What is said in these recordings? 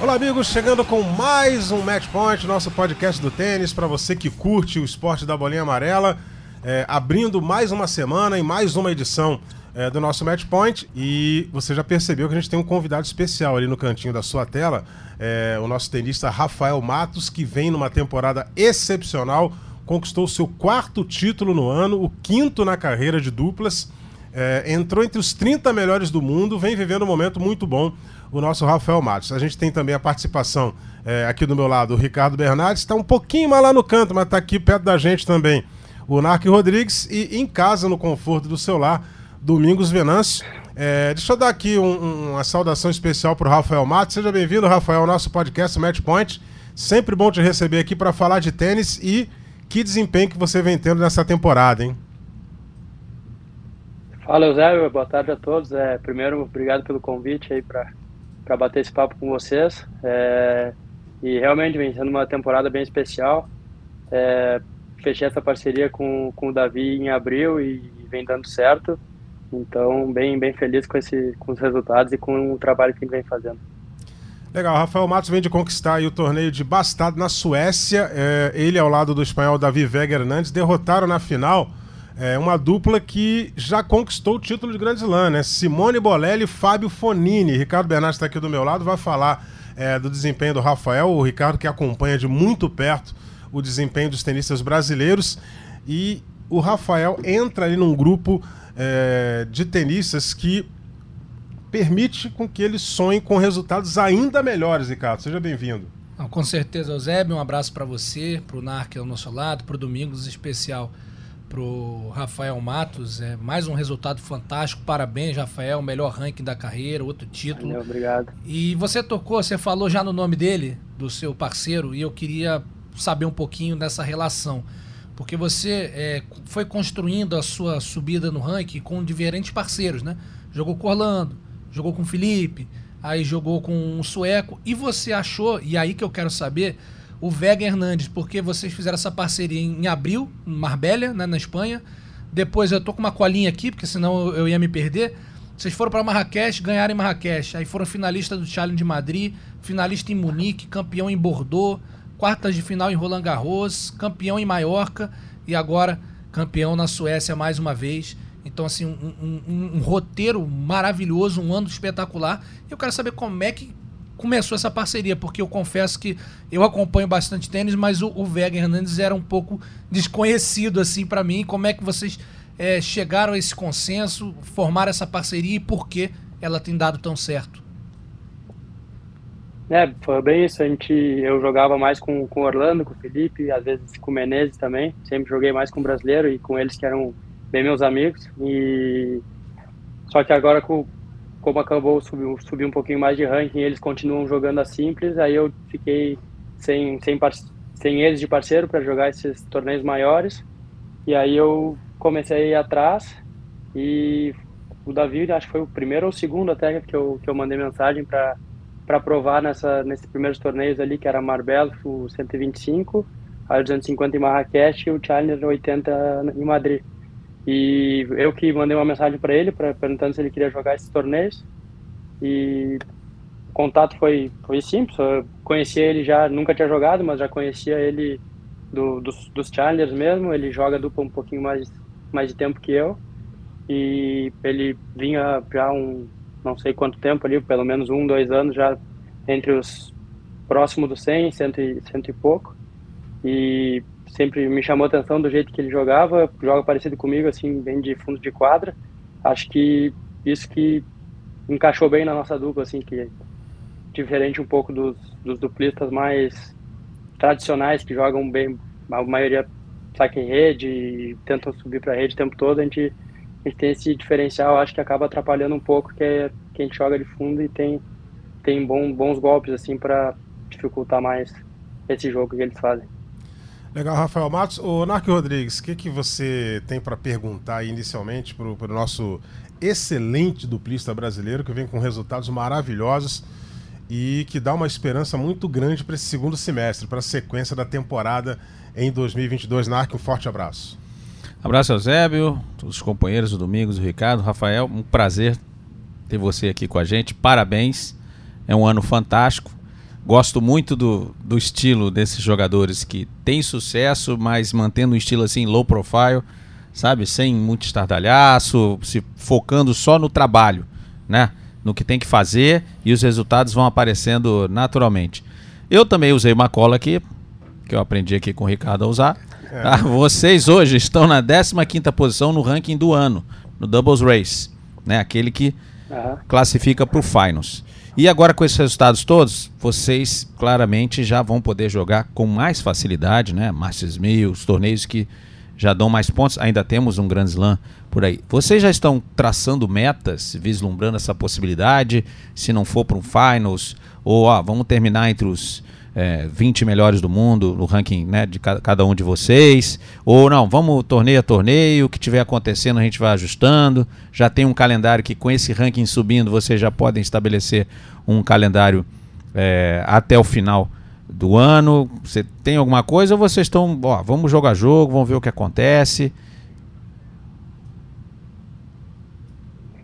Olá, amigos, chegando com mais um Match Point, nosso podcast do tênis, para você que curte o esporte da bolinha amarela, é, abrindo mais uma semana e mais uma edição é, do nosso Match Point. E você já percebeu que a gente tem um convidado especial ali no cantinho da sua tela, é, o nosso tenista Rafael Matos, que vem numa temporada excepcional, conquistou seu quarto título no ano, o quinto na carreira de duplas. É, entrou entre os 30 melhores do mundo, vem vivendo um momento muito bom o nosso Rafael Matos. A gente tem também a participação é, aqui do meu lado, o Ricardo Bernardes, está um pouquinho mais lá no canto, mas está aqui perto da gente também o Narc Rodrigues e em casa, no conforto do seu lar, Domingos Venâncio. É, deixa eu dar aqui um, uma saudação especial para o Rafael Matos. Seja bem-vindo, Rafael, ao nosso podcast Match Point. Sempre bom te receber aqui para falar de tênis e que desempenho que você vem tendo nessa temporada, hein? Fala, Eusébio. Boa tarde a todos. É, primeiro, obrigado pelo convite aí para para bater esse papo com vocês. É, e realmente vem sendo uma temporada bem especial. É, fechei essa parceria com, com o Davi em abril e vem dando certo. Então, bem, bem feliz com, esse, com os resultados e com o trabalho que ele vem fazendo. Legal, Rafael Matos vem de conquistar o torneio de Bastado na Suécia. É, ele, ao lado do espanhol Davi Vega Hernandes, derrotaram na final é uma dupla que já conquistou o título de Grand Slam, né? Simone Bolelli e Fábio Fonini. Ricardo Bernardes está aqui do meu lado, vai falar é, do desempenho do Rafael. O Ricardo que acompanha de muito perto o desempenho dos tenistas brasileiros. E o Rafael entra ali num grupo é, de tenistas que permite com que eles sonhem com resultados ainda melhores, Ricardo. Seja bem-vindo. Com certeza, Eusébio. Um abraço para você, para o Narc ao nosso lado, para o Domingos especial pro Rafael Matos. É mais um resultado fantástico. Parabéns, Rafael. Melhor ranking da carreira, outro título. Valeu, obrigado. E você tocou, você falou já no nome dele, do seu parceiro, e eu queria saber um pouquinho dessa relação. Porque você é, foi construindo a sua subida no ranking com diferentes parceiros, né? Jogou com Orlando, jogou com Felipe, aí jogou com um sueco. E você achou, e aí que eu quero saber, o Vega Hernandes, porque vocês fizeram essa parceria em, abril, em Marbella, né, na Espanha. Depois eu tô com uma colinha aqui, porque senão eu ia me perder. Vocês foram para Marrakech, ganharam em Marrakech. Aí foram finalistas do Challenge de Madrid, finalista em Munique, campeão em Bordeaux, quartas de final em Roland Garros, campeão em Maiorca e agora campeão na Suécia mais uma vez. Então, assim, um, um, um, um roteiro maravilhoso, um ano espetacular. Eu quero saber como é que começou essa parceria, porque eu confesso que eu acompanho bastante tênis, mas o, o Vega Hernandes era um pouco desconhecido assim para mim. Como é que vocês é, chegaram a esse consenso, formaram essa parceria e por que ela tem dado tão certo? É, foi bem isso. A gente, eu jogava mais com, com Orlando, com o Felipe, às vezes com o Menezes também. Sempre joguei mais com o brasileiro e com eles que eram bem meus amigos. E só que agora com, como acabou subir um pouquinho mais de ranking, eles continuam jogando a simples, aí eu fiquei sem, sem, sem eles de parceiro para jogar esses torneios maiores. E aí eu comecei atrás e o Davi, acho que foi o primeiro ou o segundo até que eu, que eu mandei mensagem para para provar nessa nesses primeiros torneios ali, que era Marbella, o 125, a 250 em Marrakech e o Challenger 80 em Madrid. E eu que mandei uma mensagem para ele, pra, perguntando se ele queria jogar esses torneios. E o contato foi, foi simples. Eu conhecia ele já, nunca tinha jogado, mas já conhecia ele do, dos, dos challengers mesmo. Ele joga dupla um pouquinho mais, mais de tempo que eu. E ele vinha já um, não sei quanto tempo ali, pelo menos um, dois anos já entre os próximos dos 100, cento e, cento e pouco. E sempre me chamou atenção do jeito que ele jogava, joga parecido comigo, assim, bem de fundo de quadra. Acho que isso que encaixou bem na nossa dupla, assim, que é diferente um pouco dos, dos duplistas mais tradicionais, que jogam bem, a maioria saca em rede e tentam subir para a rede o tempo todo, a gente, a gente tem esse diferencial, acho que acaba atrapalhando um pouco, que é que a gente joga de fundo e tem, tem bom, bons golpes, assim, para dificultar mais esse jogo que eles fazem. Legal, Rafael Matos. O Narco Rodrigues, o que, que você tem para perguntar inicialmente para o nosso excelente duplista brasileiro que vem com resultados maravilhosos e que dá uma esperança muito grande para esse segundo semestre, para a sequência da temporada em 2022. Narco, um forte abraço. Abraço, Eusébio, todos os companheiros, o Domingos, o Ricardo, o Rafael. Um prazer ter você aqui com a gente. Parabéns. É um ano fantástico. Gosto muito do, do estilo desses jogadores que tem sucesso, mas mantendo um estilo assim low profile, sabe? Sem muito estardalhaço, se focando só no trabalho, né? No que tem que fazer e os resultados vão aparecendo naturalmente. Eu também usei uma cola aqui, que eu aprendi aqui com o Ricardo a usar. É. Tá? Vocês hoje estão na 15ª posição no ranking do ano, no Doubles Race, né? Aquele que uhum. classifica para o Finals. E agora com esses resultados todos, vocês claramente já vão poder jogar com mais facilidade, né? Masters 1000, os torneios que já dão mais pontos. Ainda temos um Grand Slam por aí. Vocês já estão traçando metas, vislumbrando essa possibilidade? Se não for para um Finals, ou ó, vamos terminar entre os é, 20 melhores do mundo no ranking né, de cada um de vocês. Ou não, vamos torneio a torneio, o que tiver acontecendo a gente vai ajustando. Já tem um calendário que com esse ranking subindo vocês já podem estabelecer um calendário é, até o final do ano. Você tem alguma coisa ou vocês estão, ó, vamos jogar jogo, vamos ver o que acontece?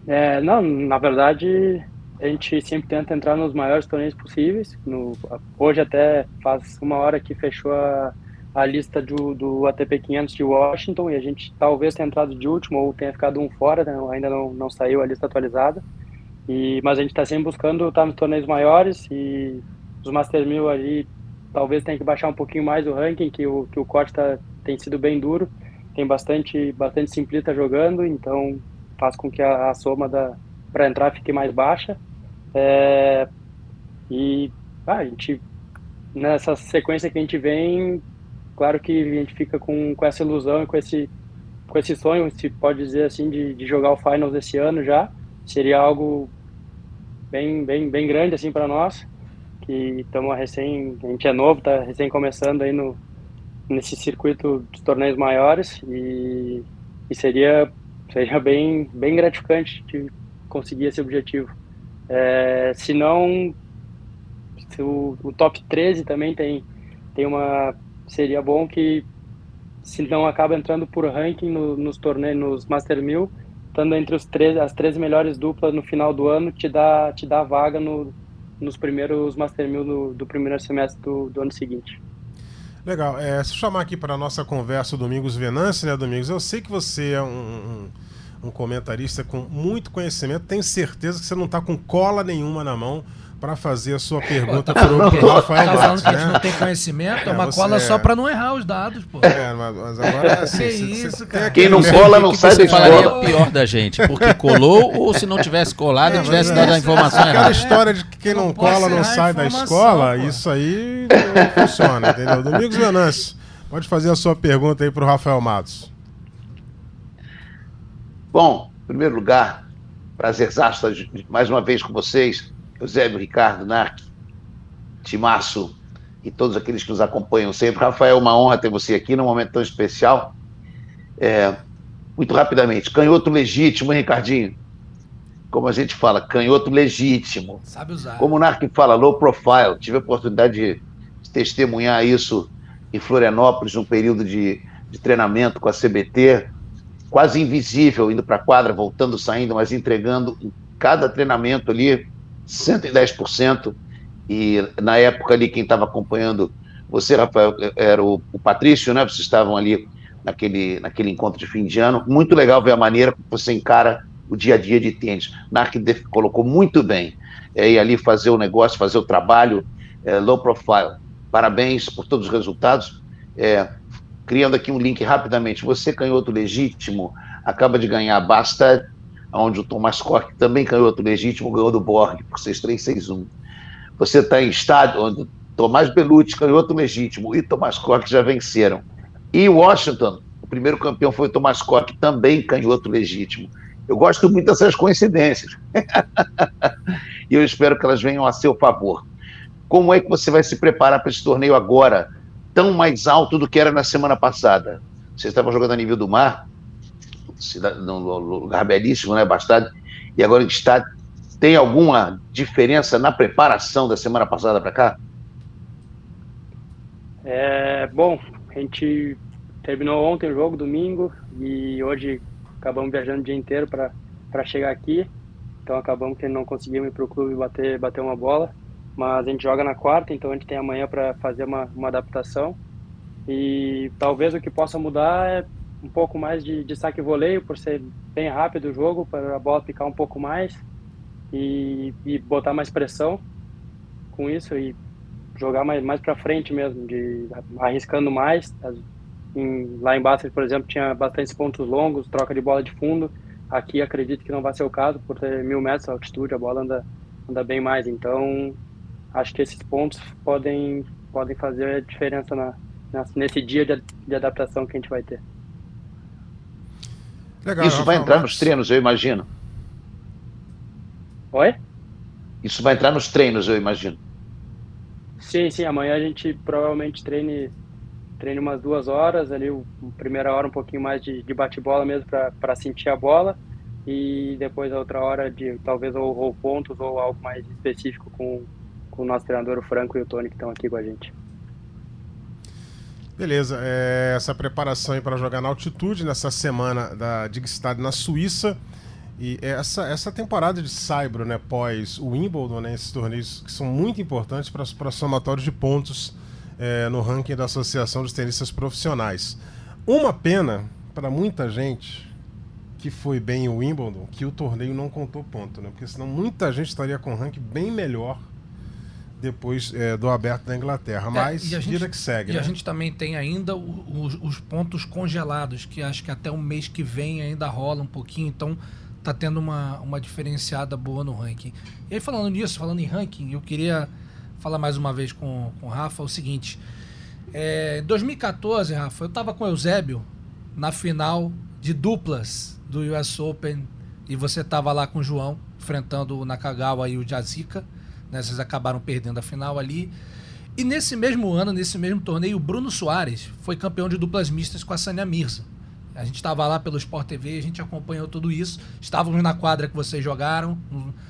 É, não, na verdade a gente sempre tenta entrar nos maiores torneios possíveis. No, hoje até faz uma hora que fechou a, a lista do, do ATP 500 de Washington e a gente talvez tenha entrado de último ou tenha ficado um fora, né? ainda não, não saiu a lista atualizada. E, mas a gente está sempre buscando estar nos torneios maiores e os Master 1000 ali talvez tenha que baixar um pouquinho mais o ranking, que o, que o corte tá, tem sido bem duro. Tem bastante, bastante simplista jogando, então faz com que a, a soma para entrar fique mais baixa. É, e ah, a gente, nessa sequência que a gente vem, claro que a gente fica com, com essa ilusão e com esse, com esse sonho, se pode dizer assim, de, de jogar o Finals esse ano já. Seria algo bem, bem, bem grande assim para nós, que estamos recém, a gente é novo, está recém começando aí no, nesse circuito de torneios maiores e, e seria, seria bem, bem gratificante de conseguir esse objetivo. É, se não, se o, o, top 13 também tem, tem uma. Seria bom que, se não acaba entrando por ranking no, nos torneios, nos Master 1000, estando entre os 13, as 13 melhores duplas no final do ano, te dá, te dá vaga no, nos primeiros Master 1000 do, do primeiro semestre do, do ano seguinte. Legal. É, se chamar aqui para a nossa conversa o Domingos Venance, né, Domingos? Eu sei que você é um, um um comentarista com muito conhecimento. Tenho certeza que você não está com cola nenhuma na mão para fazer a sua pergunta para o Rafael tá falando que a gente né? não tem conhecimento, é, é uma cola é... só para não errar os dados, pô. É, mas agora é assim, que isso, cara. Quem não cola não sai da escola. o pior da gente, porque colou ou se não tivesse colado, é, tivesse dado a informação Aquela errada. história de que quem não, não cola não sai da escola, pô. isso aí não funciona, entendeu? Domingos Venâncio, pode fazer a sua pergunta aí para o Rafael Matos. Bom, em primeiro lugar, prazer estar mais uma vez com vocês, Eusébio, Ricardo, Narc, Timaço e todos aqueles que nos acompanham sempre. Rafael, uma honra ter você aqui num momento tão especial. É, muito rapidamente, canhoto legítimo, hein, Ricardinho? Como a gente fala, canhoto legítimo. Sabe usar. Como o Narc fala, low profile. Tive a oportunidade de testemunhar isso em Florianópolis, num período de, de treinamento com a CBT quase invisível, indo para a quadra, voltando, saindo, mas entregando em cada treinamento ali 110%. E na época ali, quem estava acompanhando você, Rafael, era o, o, Patrício, né? Vocês estavam ali naquele, naquele encontro de fim de ano. Muito legal ver a maneira que você encara o dia a dia de tênis. Narc colocou muito bem. É, e ali fazer o negócio, fazer o trabalho é, low profile. Parabéns por todos os resultados. É, criando aqui um link rapidamente. Você, canhoto legítimo, acaba de ganhar Basta, onde o Thomas Koch também canhoto legítimo, ganhou do Borg por 6-3-6-1. Você está em estádio onde Tomás Belucci, canhoto legítimo, e Thomas Koch já venceram. E Washington, o primeiro campeão foi o Thomas Koch, também canhoto legítimo. Eu gosto muito dessas coincidências. e eu espero que elas venham a seu favor. Como é que você vai se preparar para esse torneio agora? Tão mais alto do que era na semana passada. Vocês estavam jogando a nível do mar, num lugar belíssimo, né, bastante, e agora está tem alguma diferença na preparação da semana passada para cá? É, bom, a gente terminou ontem o jogo, domingo, e hoje acabamos viajando o dia inteiro para chegar aqui. Então acabamos que não conseguimos ir para o clube bater, bater uma bola. Mas a gente joga na quarta, então a gente tem amanhã para fazer uma, uma adaptação. E talvez o que possa mudar é um pouco mais de, de saque e voleio, por ser bem rápido o jogo, para a bola ficar um pouco mais e, e botar mais pressão com isso e jogar mais, mais para frente mesmo, de arriscando mais. Em, lá embaixo, por exemplo, tinha bastantes pontos longos, troca de bola de fundo. Aqui acredito que não vai ser o caso, por ter mil metros de altitude, a bola anda, anda bem mais. Então, acho que esses pontos podem, podem fazer a diferença na, nesse dia de, de adaptação que a gente vai ter. Legal, Isso vai entrar nos treinos, eu imagino. Oi? Isso vai entrar nos treinos, eu imagino. Sim, sim. Amanhã a gente provavelmente treine, treine umas duas horas, ali, o, primeira hora um pouquinho mais de, de bate-bola mesmo para sentir a bola e depois a outra hora de talvez ou, ou, pontos ou algo mais específico com, com o nosso treinador, o Franco e o Tony, que estão aqui com a gente. Beleza, é, essa preparação para jogar na altitude nessa semana da Digstad na Suíça. E essa, essa temporada de Saibro, né, pós o Wimbledon, né, esses torneios que são muito importantes para somatórios de pontos é, no ranking da Associação dos Tenistas Profissionais. Uma pena para muita gente que foi bem o Wimbledon que o torneio não contou ponto, né? Porque senão muita gente estaria com um ranking bem melhor depois é, do aberto da Inglaterra. É, Mas é, vida que segue. E né? a gente também tem ainda os, os pontos congelados, que acho que até o mês que vem ainda rola um pouquinho. Então tá tendo uma, uma diferenciada boa no ranking. E aí, falando nisso, falando em ranking, eu queria falar mais uma vez com, com o Rafa o seguinte. É, em 2014, Rafa, eu tava com o Eusébio na final de duplas do US Open e você tava lá com o João, enfrentando o Nakagawa e o Jazica. Né? Vocês acabaram perdendo a final ali. E nesse mesmo ano, nesse mesmo torneio, o Bruno Soares foi campeão de duplas mistas com a Sânia Mirza. A gente estava lá pelo Sport TV, a gente acompanhou tudo isso. Estávamos na quadra que vocês jogaram.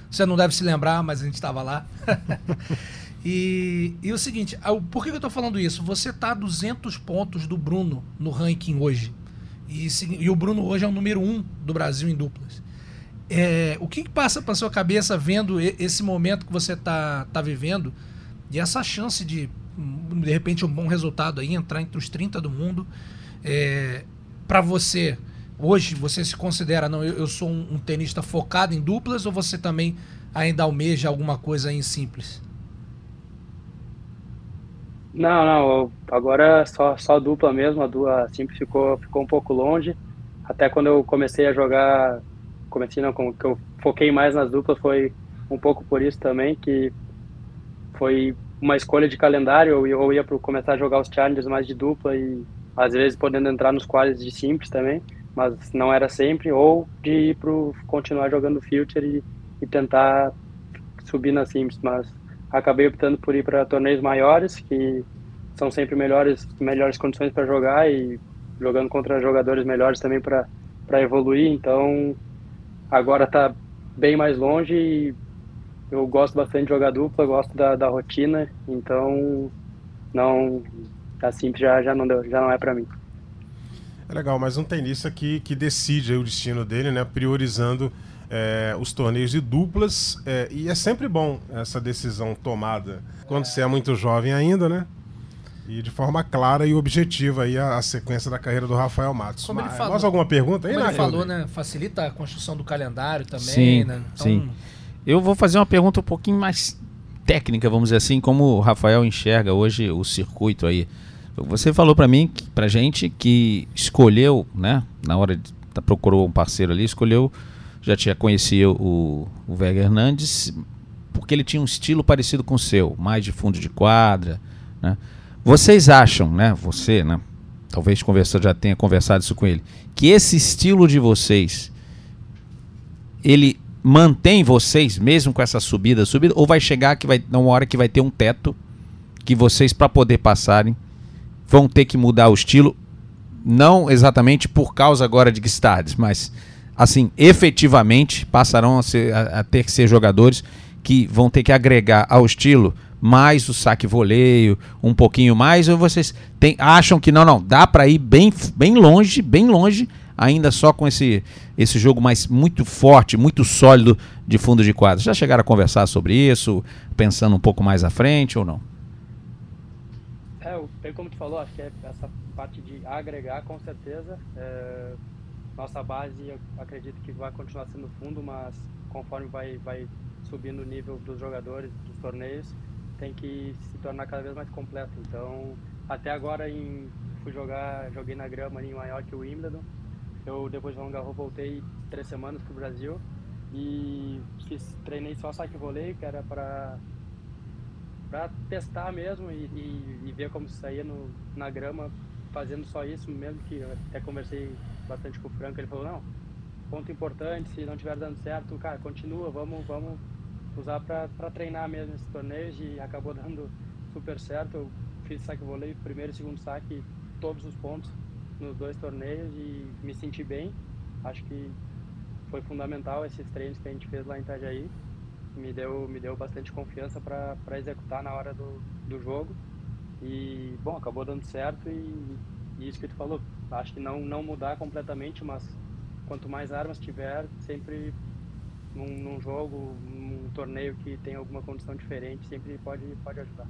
Você não deve se lembrar, mas a gente estava lá. e, e o seguinte, por que eu estou falando isso? Você está a 200 pontos do Bruno no ranking hoje. E, e, o Bruno hoje é o número um do Brasil em duplas. É, o que, que passa para sua cabeça vendo esse momento que você está tá vivendo e essa chance de, de repente, um bom resultado aí, entrar entre os 30 do mundo? É, para você, hoje, você se considera, não, eu, eu sou um, um, tenista focado em duplas ou você também ainda almeja alguma coisa em simples? Não, não, agora só, só dupla mesmo, a dupla simples ficou, ficou um pouco longe. Até quando eu comecei a jogar, comecei não, que eu foquei mais nas duplas, foi um pouco por isso também, que foi uma escolha de calendário, eu, eu ia para começar a jogar os challengers mais de dupla e às vezes podendo entrar nos quadros de simples também, mas não era sempre, ou de ir pro continuar jogando future e, e tentar subir na simples, mas acabei optando por ir para torneios maiores que são sempre melhores melhores condições para jogar e jogando contra jogadores melhores também para para evoluir, então agora está bem mais longe e eu gosto bastante de jogar dupla, gosto da, da rotina, então não tá simples já, já não deu, já não é para mim. É legal, mas um tenista que, que decide o destino dele, né? Priorizando é, os torneios de duplas. É, e é sempre bom essa decisão tomada quando você é muito jovem ainda, né? E de forma clara e objetiva aí a, a sequência da carreira do Rafael Matos. Como Mas, falou, mais alguma pergunta aí, Como ele falou, né? Facilita a construção do calendário também, sim, né? Então... Sim. Eu vou fazer uma pergunta um pouquinho mais técnica, vamos dizer assim, como o Rafael enxerga hoje o circuito aí. Você falou para mim, pra gente, que escolheu, né, na hora de tá, procurou um parceiro ali, escolheu, já tinha conhecido o, o Vega Hernandes, porque ele tinha um estilo parecido com o seu, mais de fundo de quadra, né? Vocês acham, né, você, né, talvez conversa, já tenha conversado isso com ele, que esse estilo de vocês, ele mantém vocês mesmo com essa subida, subida, ou vai chegar que vai uma hora que vai ter um teto que vocês para poder passarem vão ter que mudar o estilo, não exatamente por causa agora de Gstades, mas assim, efetivamente passarão a, ser, a, a ter que ser jogadores que vão ter que agregar ao estilo mais o saque voleio, um pouquinho mais, ou vocês tem, acham que não, não, dá para ir bem, bem longe, bem longe, ainda só com esse, esse jogo mais muito forte, muito sólido de fundo de quadro? Já chegaram a conversar sobre isso, pensando um pouco mais à frente ou não? É, como tu falou, acho que é essa parte de agregar, com certeza. É, nossa base, eu acredito que vai continuar sendo fundo, mas conforme vai, vai subindo o nível dos jogadores, dos torneios, tem que se tornar cada vez mais completo. Então, até agora em, fui jogar, joguei na grama ali em Maiorca e Wimbledon. Eu depois de Roland Garros voltei três semanas para o Brasil e fiz, treinei só saque voleio, que era para para testar mesmo e, e, e, ver como saía no, na grama fazendo só isso, mesmo que eu até conversei bastante com o Franco, ele falou, não, ponto importante, se não estiver dando certo, cara, continua, vamos, vamos usar para treinar mesmo esses torneios e acabou dando super certo. Eu fiz saque voleio, primeiro e segundo saque, todos os pontos nos dois torneios e me senti bem. Acho que foi fundamental esses treinos que a gente fez lá em Itajaí. Me deu, me deu bastante confiança para executar na hora do, do jogo. E, bom, acabou dando certo e, e isso que tu falou. Acho que não, não mudar completamente, mas quanto mais armas tiver, sempre num, num jogo, num torneio que tem alguma condição diferente, sempre pode, pode ajudar.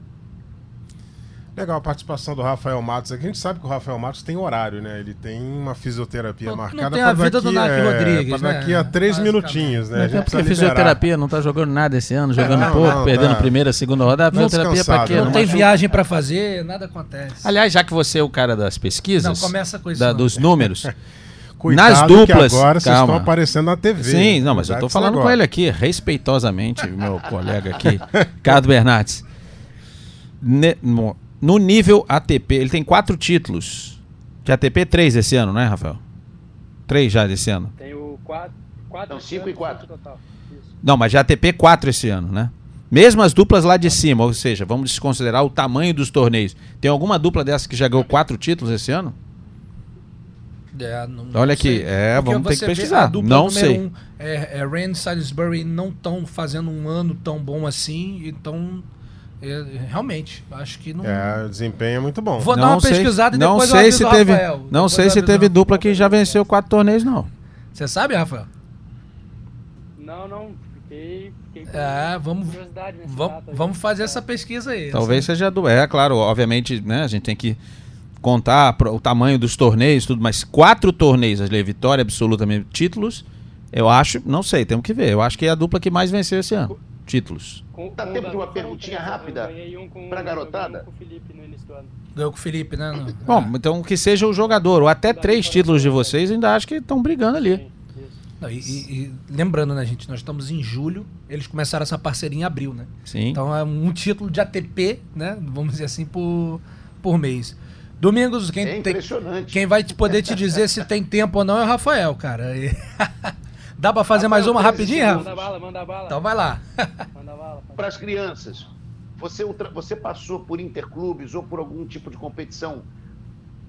Legal a participação do Rafael Matos aqui. A gente sabe que o Rafael Matos tem horário, né? Ele tem uma fisioterapia não, marcada para daqui, é, Rodrigues, daqui né? a três minutinhos, né? Mas é porque fisioterapia não tá jogando nada esse ano, jogando não, pouco, não, perdendo tá. primeira, segunda rodada. Fisioterapia para quê? Não, não tem viagem para fazer, nada acontece. Aliás, já que você é o cara das pesquisas, não começa com isso, da, dos números. Cuidado Nas duplas. agora vocês estão aparecendo na TV. Sim, não, mas eu estou falando com ele aqui, respeitosamente, meu colega aqui, Ricardo Bernardes. Ne, no nível ATP, ele tem quatro títulos. De ATP, três esse ano, né, Rafael? Três já desse ano. Tem o quatro. quatro não, cinco e quatro. Não, mas de ATP, quatro esse ano, né? Mesmo as duplas lá de cima, ou seja, vamos desconsiderar o tamanho dos torneios. Tem alguma dupla dessa que já ganhou quatro títulos esse ano? É, não, Olha aqui, é, vamos ter que pesquisar. Não sei. Um, é, é, Rand Salisbury não estão fazendo um ano tão bom assim, então é, realmente, acho que não. É, o desempenho é muito bom. Vou não dar uma sei, pesquisada e não depois sei se teve, Rafael. Não depois sei se teve dupla que já venceu quatro torneios, não. Você sabe, Rafael? Não, não. Fiquei. fiquei é, vamos, vamos, vamos fazer essa pesquisa aí. Talvez assim. seja do. É, claro, obviamente, né? A gente tem que contar o tamanho dos torneios, tudo, mas quatro torneios, a vitória absolutamente títulos, eu acho, não sei, temos que ver. Eu acho que é a dupla que mais venceu esse ano. Títulos. Com, Dá tempo de uma perguntinha rápida um para garotada? Com o Felipe no início do ano. Ganhou com o Felipe, né? Bom, então que seja o jogador, ou até três títulos de vocês, ainda acho que estão brigando ali. Não, e, e, lembrando, né, gente, nós estamos em julho, eles começaram essa parceria em abril, né? Sim. Então é um título de ATP, né? Vamos dizer assim, por, por mês. Domingos, quem, é tem, quem vai poder te dizer se tem tempo ou não é o Rafael, cara. Dá para fazer Rafael, mais uma rapidinha, Rafa? Manda bala, manda bala. Então vai lá. Para as crianças, você, você passou por interclubes ou por algum tipo de competição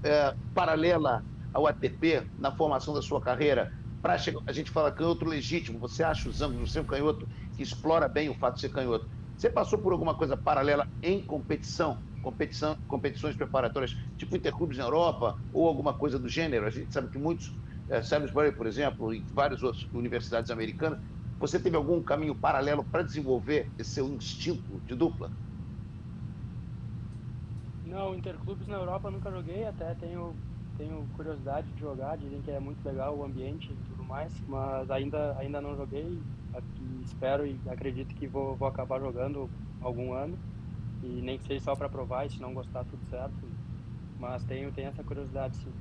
é, paralela ao ATP na formação da sua carreira? Pra chegar, a gente fala canhoto legítimo, você acha os ângulos, você é um canhoto que explora bem o fato de ser canhoto. Você passou por alguma coisa paralela em competição? Competição, competições preparatórias, tipo interclubes na Europa ou alguma coisa do gênero. A gente sabe que muitos, é, Salisbury, por exemplo, e várias outras universidades americanas, você teve algum caminho paralelo para desenvolver esse seu instinto de dupla? Não, interclubes na Europa nunca joguei, até tenho, tenho curiosidade de jogar, dizem que é muito legal o ambiente e tudo mais, mas ainda, ainda não joguei, espero e acredito que vou, vou acabar jogando algum ano. E nem que seja só para provar e se não gostar, tudo certo. Mas tenho, tenho essa curiosidade, sim.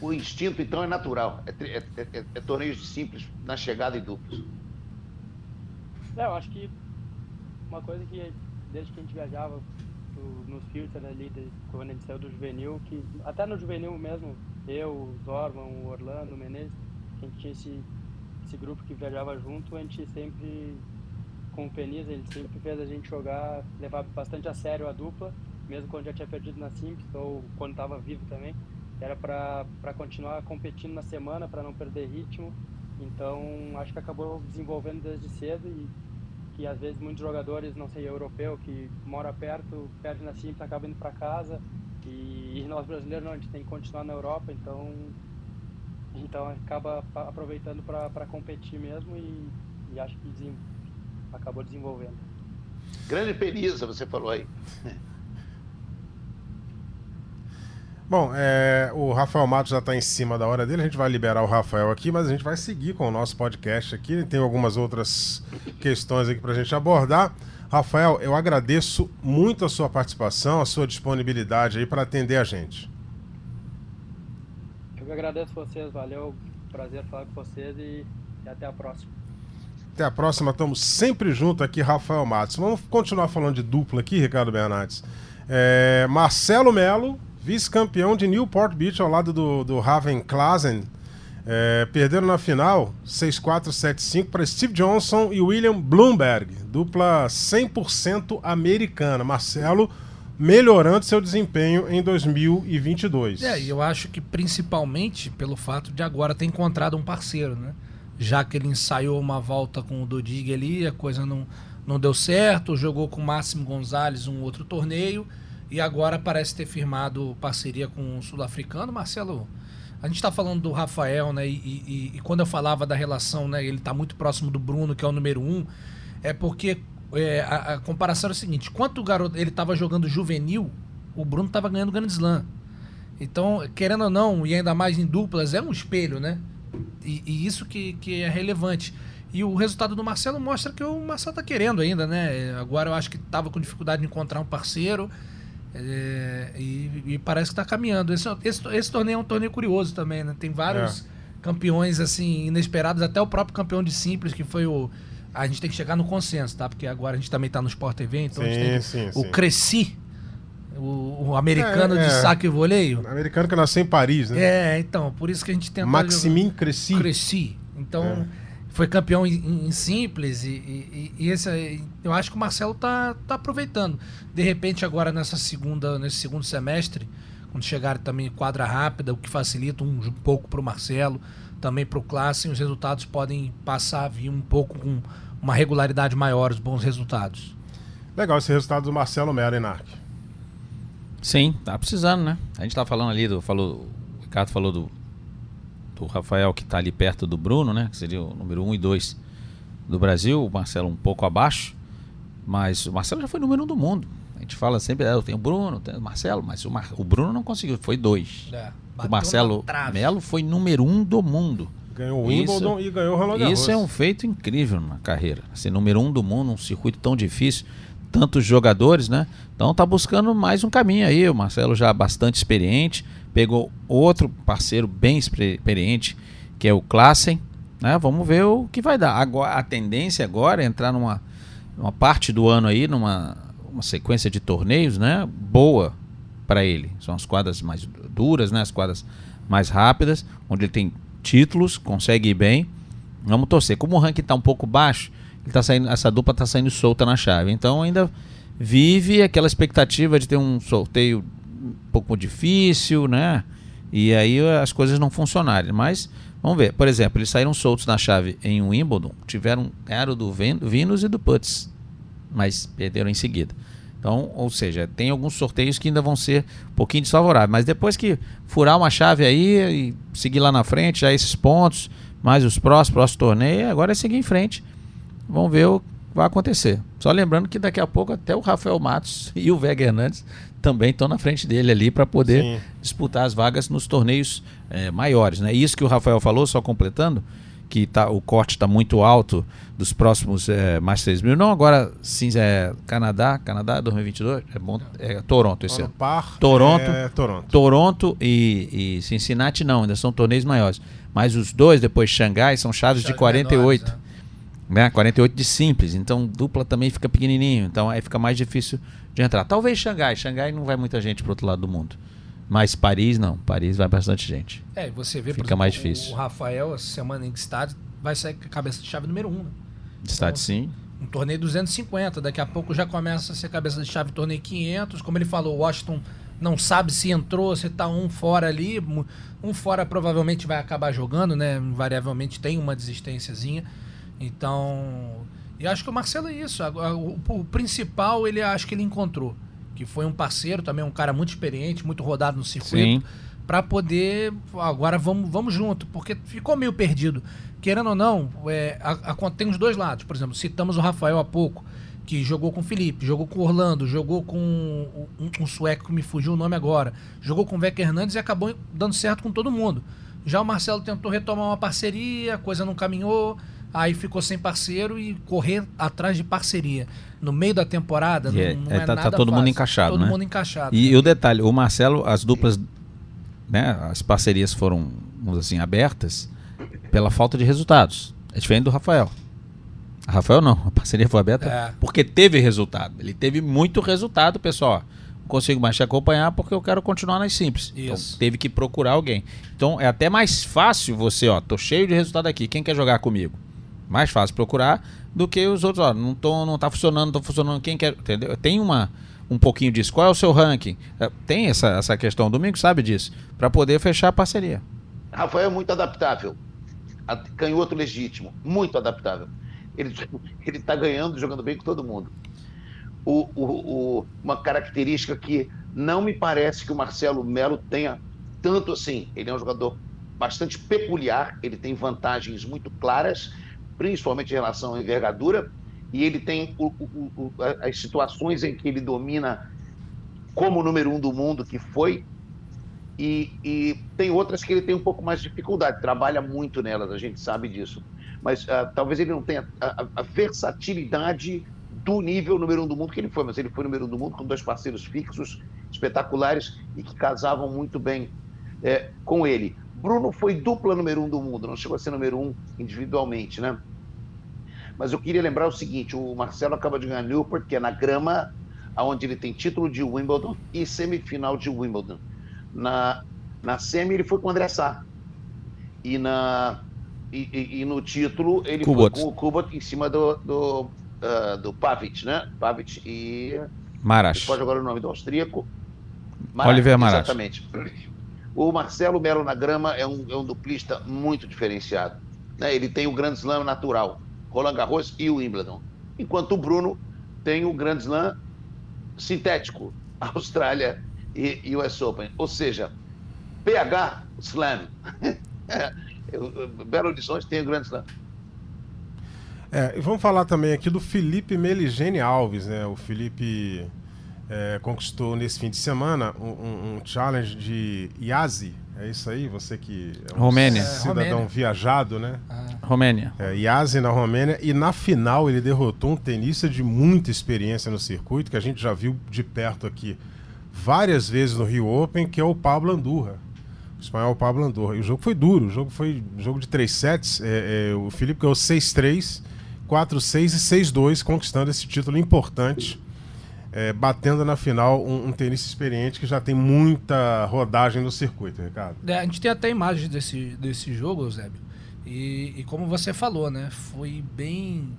O instinto, então, é natural. É, é, é, é torneios de simples na chegada e duplos. É, eu acho que uma coisa que desde que a gente viajava nos filters ali, de, quando a gente saiu do juvenil, que até no juvenil mesmo, eu, o Zorman, o Orlando, o Menezes, a gente tinha esse, esse grupo que viajava junto, a gente sempre com o Peniz, ele sempre fez a gente jogar, levar bastante a sério a dupla, mesmo quando já tinha perdido na Simples ou quando estava vivo também, era para continuar competindo na semana, para não perder ritmo. Então, acho que acabou desenvolvendo desde cedo e que às vezes muitos jogadores, não sei, europeu, que mora perto, perde na Simples, acaba indo para casa. E, e, nós brasileiros não, a gente tem que continuar na Europa, então então acaba aproveitando para competir mesmo e, e acho que acabou desenvolvendo. Grande Peniza, você falou aí. Bom, é, o Rafael Matos já está em cima da hora dele, a gente vai liberar o Rafael aqui, mas a gente vai seguir com o nosso podcast aqui. Tem algumas outras questões aqui para a gente abordar. Rafael, eu agradeço muito a sua participação, a sua disponibilidade aí para atender a gente. Eu que agradeço vocês, valeu, prazer falar com vocês e, e até a próxima. Até a próxima, estamos sempre juntos aqui, Rafael Matos. Vamos continuar falando de dupla aqui, Ricardo Bernardes. É, Marcelo Melo, vice-campeão de Newport Beach ao lado do, do Raven Klassen. É, perderam na final 6-4-7-5 para Steve Johnson e William Bloomberg, dupla 100% americana. Marcelo melhorando seu desempenho em 2022. É, eu acho que principalmente pelo fato de agora ter encontrado um parceiro, né? Já que ele ensaiou uma volta com o Dodig ali, a coisa não, não deu certo, jogou com o Máximo Gonzalez um outro torneio e agora parece ter firmado parceria com o sul-africano. Marcelo, a gente está falando do Rafael, né? E, e, e, quando eu falava da relação, né? Ele está muito próximo do Bruno, que é o número um. É porque é, a, a, comparação era o seguinte: quanto o garoto ele estava jogando juvenil, o Bruno estava ganhando Grand Slam. Então, querendo ou não, e ainda mais em duplas, é um espelho, né? E, e isso que, que é relevante. E o resultado do Marcelo mostra que o Marcelo está querendo ainda, né? Agora eu acho que estava com dificuldade de encontrar um parceiro. É, e, e, parece que está caminhando. Esse, esse, esse, torneio é um torneio curioso também, né? Tem vários é. campeões assim inesperados, até o próprio campeão de simples, que foi o. A gente tem que chegar no consenso, tá? Porque agora a gente também está no Sport TV, então sim, sim, o sim. Cresci, o, o americano é, de é. saque e voleio. O americano que nasceu em Paris, né? É, então, por isso que a gente tenta. Maximin Cresci. Cresci. Então. É foi campeão em, em simples e, e, e, esse eu acho que o Marcelo tá, tá aproveitando. De repente agora nessa segunda nesse segundo semestre, quando chegar também quadra rápida, o que facilita um, um pouco para o Marcelo, também para o Classe, os resultados podem passar a vir um pouco com uma regularidade maior, os bons resultados. Legal esse resultado do Marcelo Mera, hein, Sim, tá precisando, né? A gente tá falando ali do falou, o Ricardo falou do o Rafael que está ali perto do Bruno, né? Que seria o número 1 um e 2 do Brasil, o Marcelo um pouco abaixo, mas o Marcelo já foi número 1 um do mundo. A gente fala sempre, é, eu tenho o Bruno, tenho o Marcelo, mas o, Mar... o Bruno não conseguiu, foi dois. É, o Marcelo Melo foi número 1 um do mundo. Ganhou o Wimbledon isso, e ganhou o Roland Garros. Isso é um feito incrível na carreira. Ser número 1 um do mundo, um circuito tão difícil, tantos jogadores, né? Então tá buscando mais um caminho aí. O Marcelo já bastante experiente, pegou outro parceiro bem experiente, que é o Klassen. Né? Vamos ver o que vai dar. Agora, a tendência agora é entrar numa, numa parte do ano aí, numa uma sequência de torneios né? boa para ele. São as quadras mais duras, né? as quadras mais rápidas, onde ele tem títulos, consegue ir bem. Vamos torcer. Como o ranking está um pouco baixo, ele tá saindo, essa dupla está saindo solta na chave. Então ainda vive aquela expectativa de ter um sorteio um pouco difícil, né? E aí as coisas não funcionarem. Mas vamos ver. Por exemplo, eles saíram soltos na chave em Wimbledon, tiveram ganharam do Venus e do Putz, mas perderam em seguida. Então, ou seja, tem alguns sorteios que ainda vão ser um pouquinho desfavoráveis. Mas depois que furar uma chave aí e seguir lá na frente, já esses pontos, mais os próximos, próximo torneio, agora é seguir em frente. Vamos ver o que vai acontecer. Só lembrando que daqui a pouco até o Rafael Matos e o Vega Hernandes também estão na frente dele ali para poder Sim. disputar as vagas nos torneios é, maiores. Né? Isso que o Rafael falou, só completando, que tá, o corte está muito alto dos próximos é, mais 6 mil. Não, agora sim, é Canadá, Canadá 2022, é bom, é Toronto esse ano. Par Toronto, é Toronto, Toronto e, e, Cincinnati não, ainda são torneios maiores. Mas os dois, depois Xangai, são chaves de 48. Menores, né? 48 de simples, então dupla também fica pequenininho, então aí fica mais difícil de entrar. Talvez Xangai, Xangai não vai muita gente pro outro lado do mundo. Mas Paris não, Paris vai bastante gente. É, você vê, Fica exemplo, mais difícil. O Rafael, essa semana em estádio, vai sair cabeça de chave número 1. Um, né? Então, sim. um torneio 250. Daqui a pouco já começa a ser cabeça de chave torneio 500. Como ele falou, o Washington não sabe se entrou, se tá um fora ali. Um fora provavelmente vai acabar jogando, né? Invariavelmente tem uma desistênciazinha. Então, e acho que o Marcelo é isso. O, o, principal, ele acho que ele encontrou. Que foi um parceiro, também um cara muito experiente, muito rodado no circuito. para poder. Agora vamos, vamos junto, porque ficou meio perdido. Querendo ou não, é, a, a, tem os dois lados. Por exemplo, citamos o Rafael há pouco, que jogou com o Felipe, jogou com o Orlando, jogou com um, um, sueco que me fugiu o nome agora, jogou com o Vec Hernandes e acabou dando certo com todo mundo. Já o Marcelo tentou retomar uma parceria, a coisa não caminhou, aí ficou sem parceiro e correr atrás de parceria. No meio da temporada, não, é, não é, é tá, tá, todo fácil. mundo encaixado, todo né? mundo encaixado. E, e, o detalhe, o Marcelo, as duplas, né, as parcerias foram, vamos assim, abertas pela falta de resultados. É diferente do Rafael. A Rafael não, a parceria foi aberta é. porque teve resultado. Ele teve muito resultado, pessoal. Não consigo mais te acompanhar porque eu quero continuar nas simples. Então, teve que procurar alguém. Então é até mais fácil você, ó, tô cheio de resultado aqui. Quem quer jogar comigo? Mais fácil procurar do que os outros, ó, não, tô, não tá funcionando, não tô funcionando, quem quer, entendeu? Tem uma, um pouquinho disso. Qual é o seu ranking? É, tem essa, essa questão, o Domingo sabe disso, para poder fechar a parceria. Rafael é muito adaptável, canhoto legítimo, muito adaptável. Ele ele está ganhando, jogando bem com todo mundo. O, o, o, uma característica que não me parece que o Marcelo Melo tenha tanto assim. Ele é um jogador bastante peculiar, ele tem vantagens muito claras principalmente em relação à envergadura, e ele tem o, o, o, as situações em que ele domina como número um do mundo, que foi, e, e, tem outras que ele tem um pouco mais de dificuldade, trabalha muito nelas, a gente sabe disso. Mas uh, talvez ele não tenha a, a, versatilidade do nível número um do mundo que ele foi, mas ele foi número um do mundo com dois parceiros fixos, espetaculares e que casavam muito bem é, com ele. Bruno foi dupla número um do mundo, não chegou a ser número um individualmente, né? Mas eu queria lembrar o seguinte: o Marcelo acaba de ganhar Newport, que é na grama, onde ele tem título de Wimbledon e semifinal de Wimbledon. Na, na semi ele foi com o André Sá. E, na, e, e, e no título ele Kubot. foi com o Kubot em cima do, do, uh, do Pavic, né? Pavic e. Maras. Pode agora o nome do austríaco. Maras, Oliver Maras. Exatamente. O Marcelo Melo na grama é um, é um duplista muito diferenciado. Né? Ele tem o Grand Slam natural. Roland Garros e o Wimbledon. Enquanto o Bruno tem o Grand Slam sintético, Austrália e US Open. Ou seja, PH Slam. Belo Horizonte tem o Grand Slam. É, vamos falar também aqui do Felipe Meligene Alves, né? O Felipe é, conquistou nesse fim de semana um, um challenge de Yazi, é isso aí? Você que é um Romênia. cidadão Romênia. viajado, né? Ah. Romênia. É, Yazi na Romênia. E na final ele derrotou um tenista de muita experiência no circuito, que a gente já viu de perto aqui várias vezes no Rio Open, que é o Pablo Andurra. O espanhol Pablo Andurra. E o jogo foi duro, o jogo foi jogo de três sets. É, é, o Felipe ganhou 6-3, 4-6 e 6-2, conquistando esse título importante é, batendo na final um, um tenista experiente que já tem muita rodagem no circuito, Ricardo. É, a gente tem até imagens desse, desse jogo, Eusébio. E, e, como você falou, né? Foi bem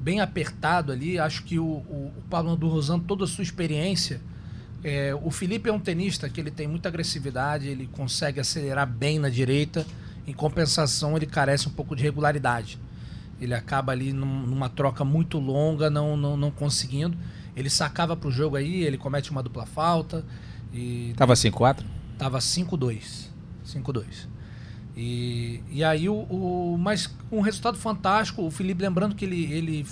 bem apertado ali. Acho que o, o, o Pablo Andurra usando toda a sua experiência. É, o Felipe é um tenista que ele tem muita agressividade, ele consegue acelerar bem na direita. Em compensação, ele carece um pouco de regularidade. Ele acaba ali num, numa troca muito longa, não, não, não conseguindo. Ele sacava pro jogo aí, ele comete uma dupla falta. E Tava 5-4? Tava 5-2. 5-2. E, e aí o, o. Mas um resultado fantástico, o Felipe lembrando que ele, ele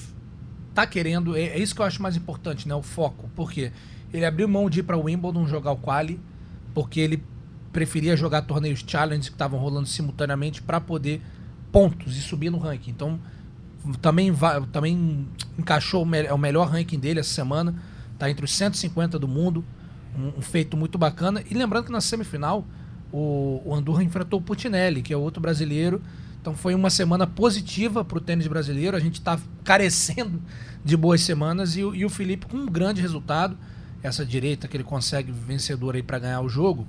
tá querendo. É, é isso que eu acho mais importante, né? O foco. Porque ele abriu mão de ir para o Wimbledon jogar o quali, porque ele preferia jogar torneios challenge que estavam rolando simultaneamente para poder pontos e subir no ranking. Então, também, vai, também encaixou o, me o melhor ranking dele essa semana. Está entre os 150 do mundo. Um, um, feito muito bacana. E lembrando que na semifinal o, o Andorra enfrentou o Putinelli, que é outro brasileiro. Então foi uma semana positiva para o tênis brasileiro. A gente está carecendo de boas semanas e, e, o Felipe com um grande resultado. Essa direita que ele consegue vencedor aí para ganhar o jogo.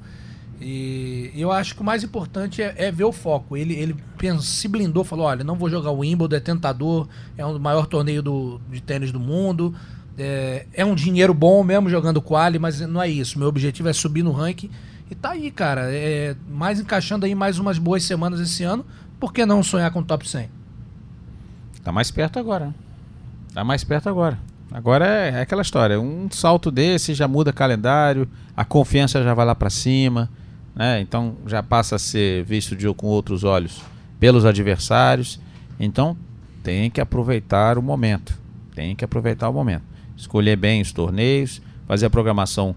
E eu acho que o mais importante é, é ver o foco. Ele, ele se blindou, falou: olha, não vou jogar o Wimbledon, é tentador, é um maior torneio do, de tênis do mundo. É, é um dinheiro bom mesmo jogando quali, mas não é isso. Meu objetivo é subir no ranking. E tá aí, cara. É, mais encaixando aí mais umas boas semanas esse ano. Por que não sonhar com o top 100? Tá mais perto agora. Tá mais perto agora. Agora é, é aquela história. Um salto desse já muda calendário, a confiança já vai lá para cima, né? Então já passa a ser visto de, com outros olhos pelos adversários. Então tem que aproveitar o momento. Tem que aproveitar o momento. Escolher bem os torneios, fazer a programação.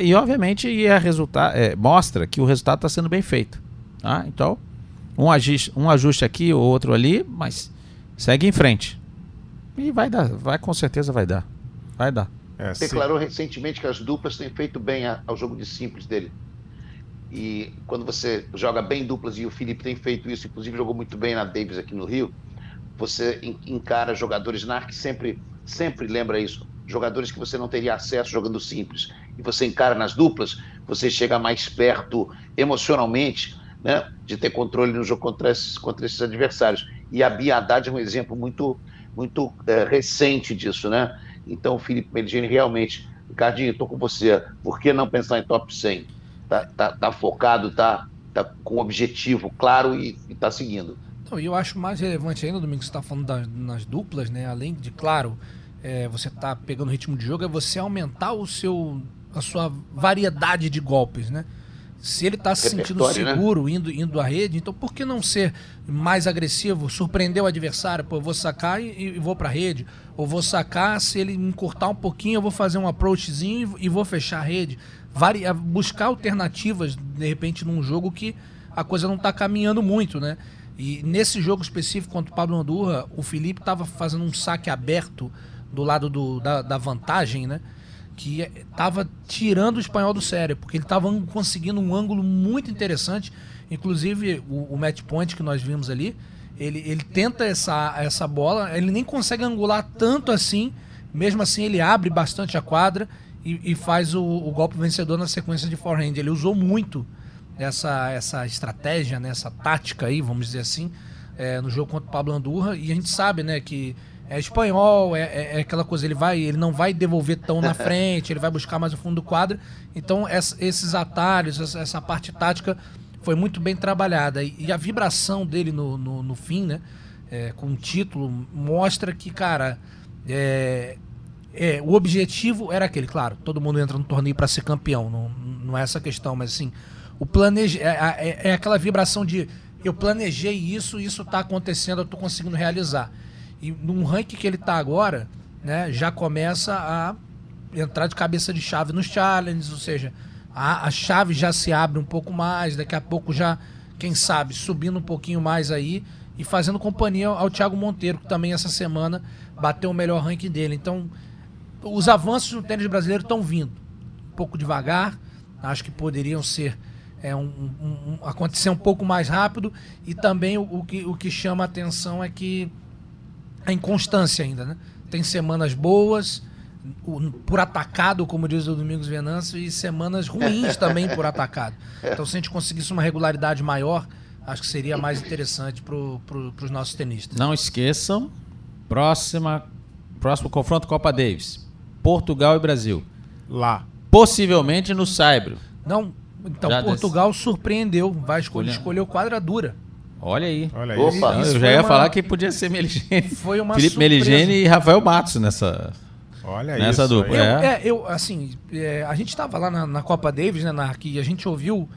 E obviamente e é resulta é, mostra que o resultado está sendo bem feito. Tá? Então, um ajuste, um ajuste aqui, outro ali, mas segue em frente. E vai dar, vai com certeza vai dar. Vai dar. É, Declarou sim. recentemente que as duplas têm feito bem ao jogo de simples dele. E quando você joga bem duplas, e o Felipe tem feito isso, inclusive jogou muito bem na Davis aqui no Rio, você encara jogadores na que sempre, sempre lembra isso. Jogadores que você não teria acesso jogando simples. E você encara nas duplas, você chega mais perto emocionalmente né, de ter controle no jogo contra esses, contra esses adversários. E a Bia Haddad é um exemplo muito muito é, recente disso, né? Então, Felipe Meligeni realmente, Ricardinho, estou com você, por que não pensar em top 100? Tá, tá, tá focado, tá, tá com objetivo claro e está seguindo. Então, eu acho mais relevante ainda, Domingo, que você está falando das, nas duplas, né? Além de, claro, é, você tá pegando o ritmo de jogo, é você aumentar o seu, a sua variedade de golpes, né? Se ele está se sentindo né? seguro né? indo, indo à rede, então por que não ser mais agressivo, surpreender o adversário? Pô, eu vou sacar e, e vou para a rede. Ou vou sacar, se ele me cortar um pouquinho, eu vou fazer um approachzinho e, e vou fechar a rede. Vari, buscar alternativas, de repente, num jogo que a coisa não está caminhando muito, né? E nesse jogo específico contra o Pablo Andurra, o Felipe estava fazendo um saque aberto do lado do, da, da vantagem, né? que estava tirando o espanhol do sério, porque ele estava conseguindo um ângulo muito interessante. Inclusive, o, o match point que nós vimos ali, ele, ele tenta essa, essa bola, ele nem consegue angular tanto assim, mesmo assim ele abre bastante a quadra e, e faz o, o, golpe vencedor na sequência de forehand. Ele usou muito essa, essa estratégia, né, essa tática aí, vamos dizer assim, é, no jogo contra o Pablo Andurra, e a gente sabe né, que é espanhol, é, é, é, aquela coisa, ele vai, ele não vai devolver tão na frente, ele vai buscar mais o fundo do quadro. Então, essa, esses atalhos, essa, essa, parte tática foi muito bem trabalhada. E, e a vibração dele no, no, no fim, né? É, com o título, mostra que, cara, é, é, o objetivo era aquele, claro, todo mundo entra no torneio para ser campeão, não, não é essa questão, mas assim, o planeje, é, é, é aquela vibração de eu planejei isso, isso está acontecendo, eu estou conseguindo realizar. E num ranking que ele está agora, né, já começa a entrar de cabeça de chave nos challenges, ou seja, a, a chave já se abre um pouco mais, daqui a pouco já, quem sabe, subindo um pouquinho mais aí e fazendo companhia ao Thiago Monteiro, que também essa semana bateu o melhor ranking dele. Então, os avanços no tênis brasileiro estão vindo. Um pouco devagar, acho que poderiam ser é, um, um, um, acontecer um pouco mais rápido e também o, o, que, o que chama a atenção é que a inconstância ainda, né? Tem semanas boas, por atacado, como diz o Domingos Venâncio, e semanas ruins também por atacado. Então, se a gente conseguisse uma regularidade maior, acho que seria mais interessante para pro, os nossos tenistas. Não esqueçam, próxima, próximo confronto Copa Davis, Portugal e Brasil. Lá. Possivelmente no Saibro. Não, então Já Portugal desse... surpreendeu, vai escolher, escolheu quadradura. Olha aí. Olha aí. Opa. eu já ia uma... falar que podia ser Meligene. Foi uma Felipe surpresa. Meligene e Rafael Matos nessa. Olha nessa isso. dupla. Eu, é. é. eu, assim, é, a gente estava lá na, na, Copa Davis, né, na, que a gente ouviu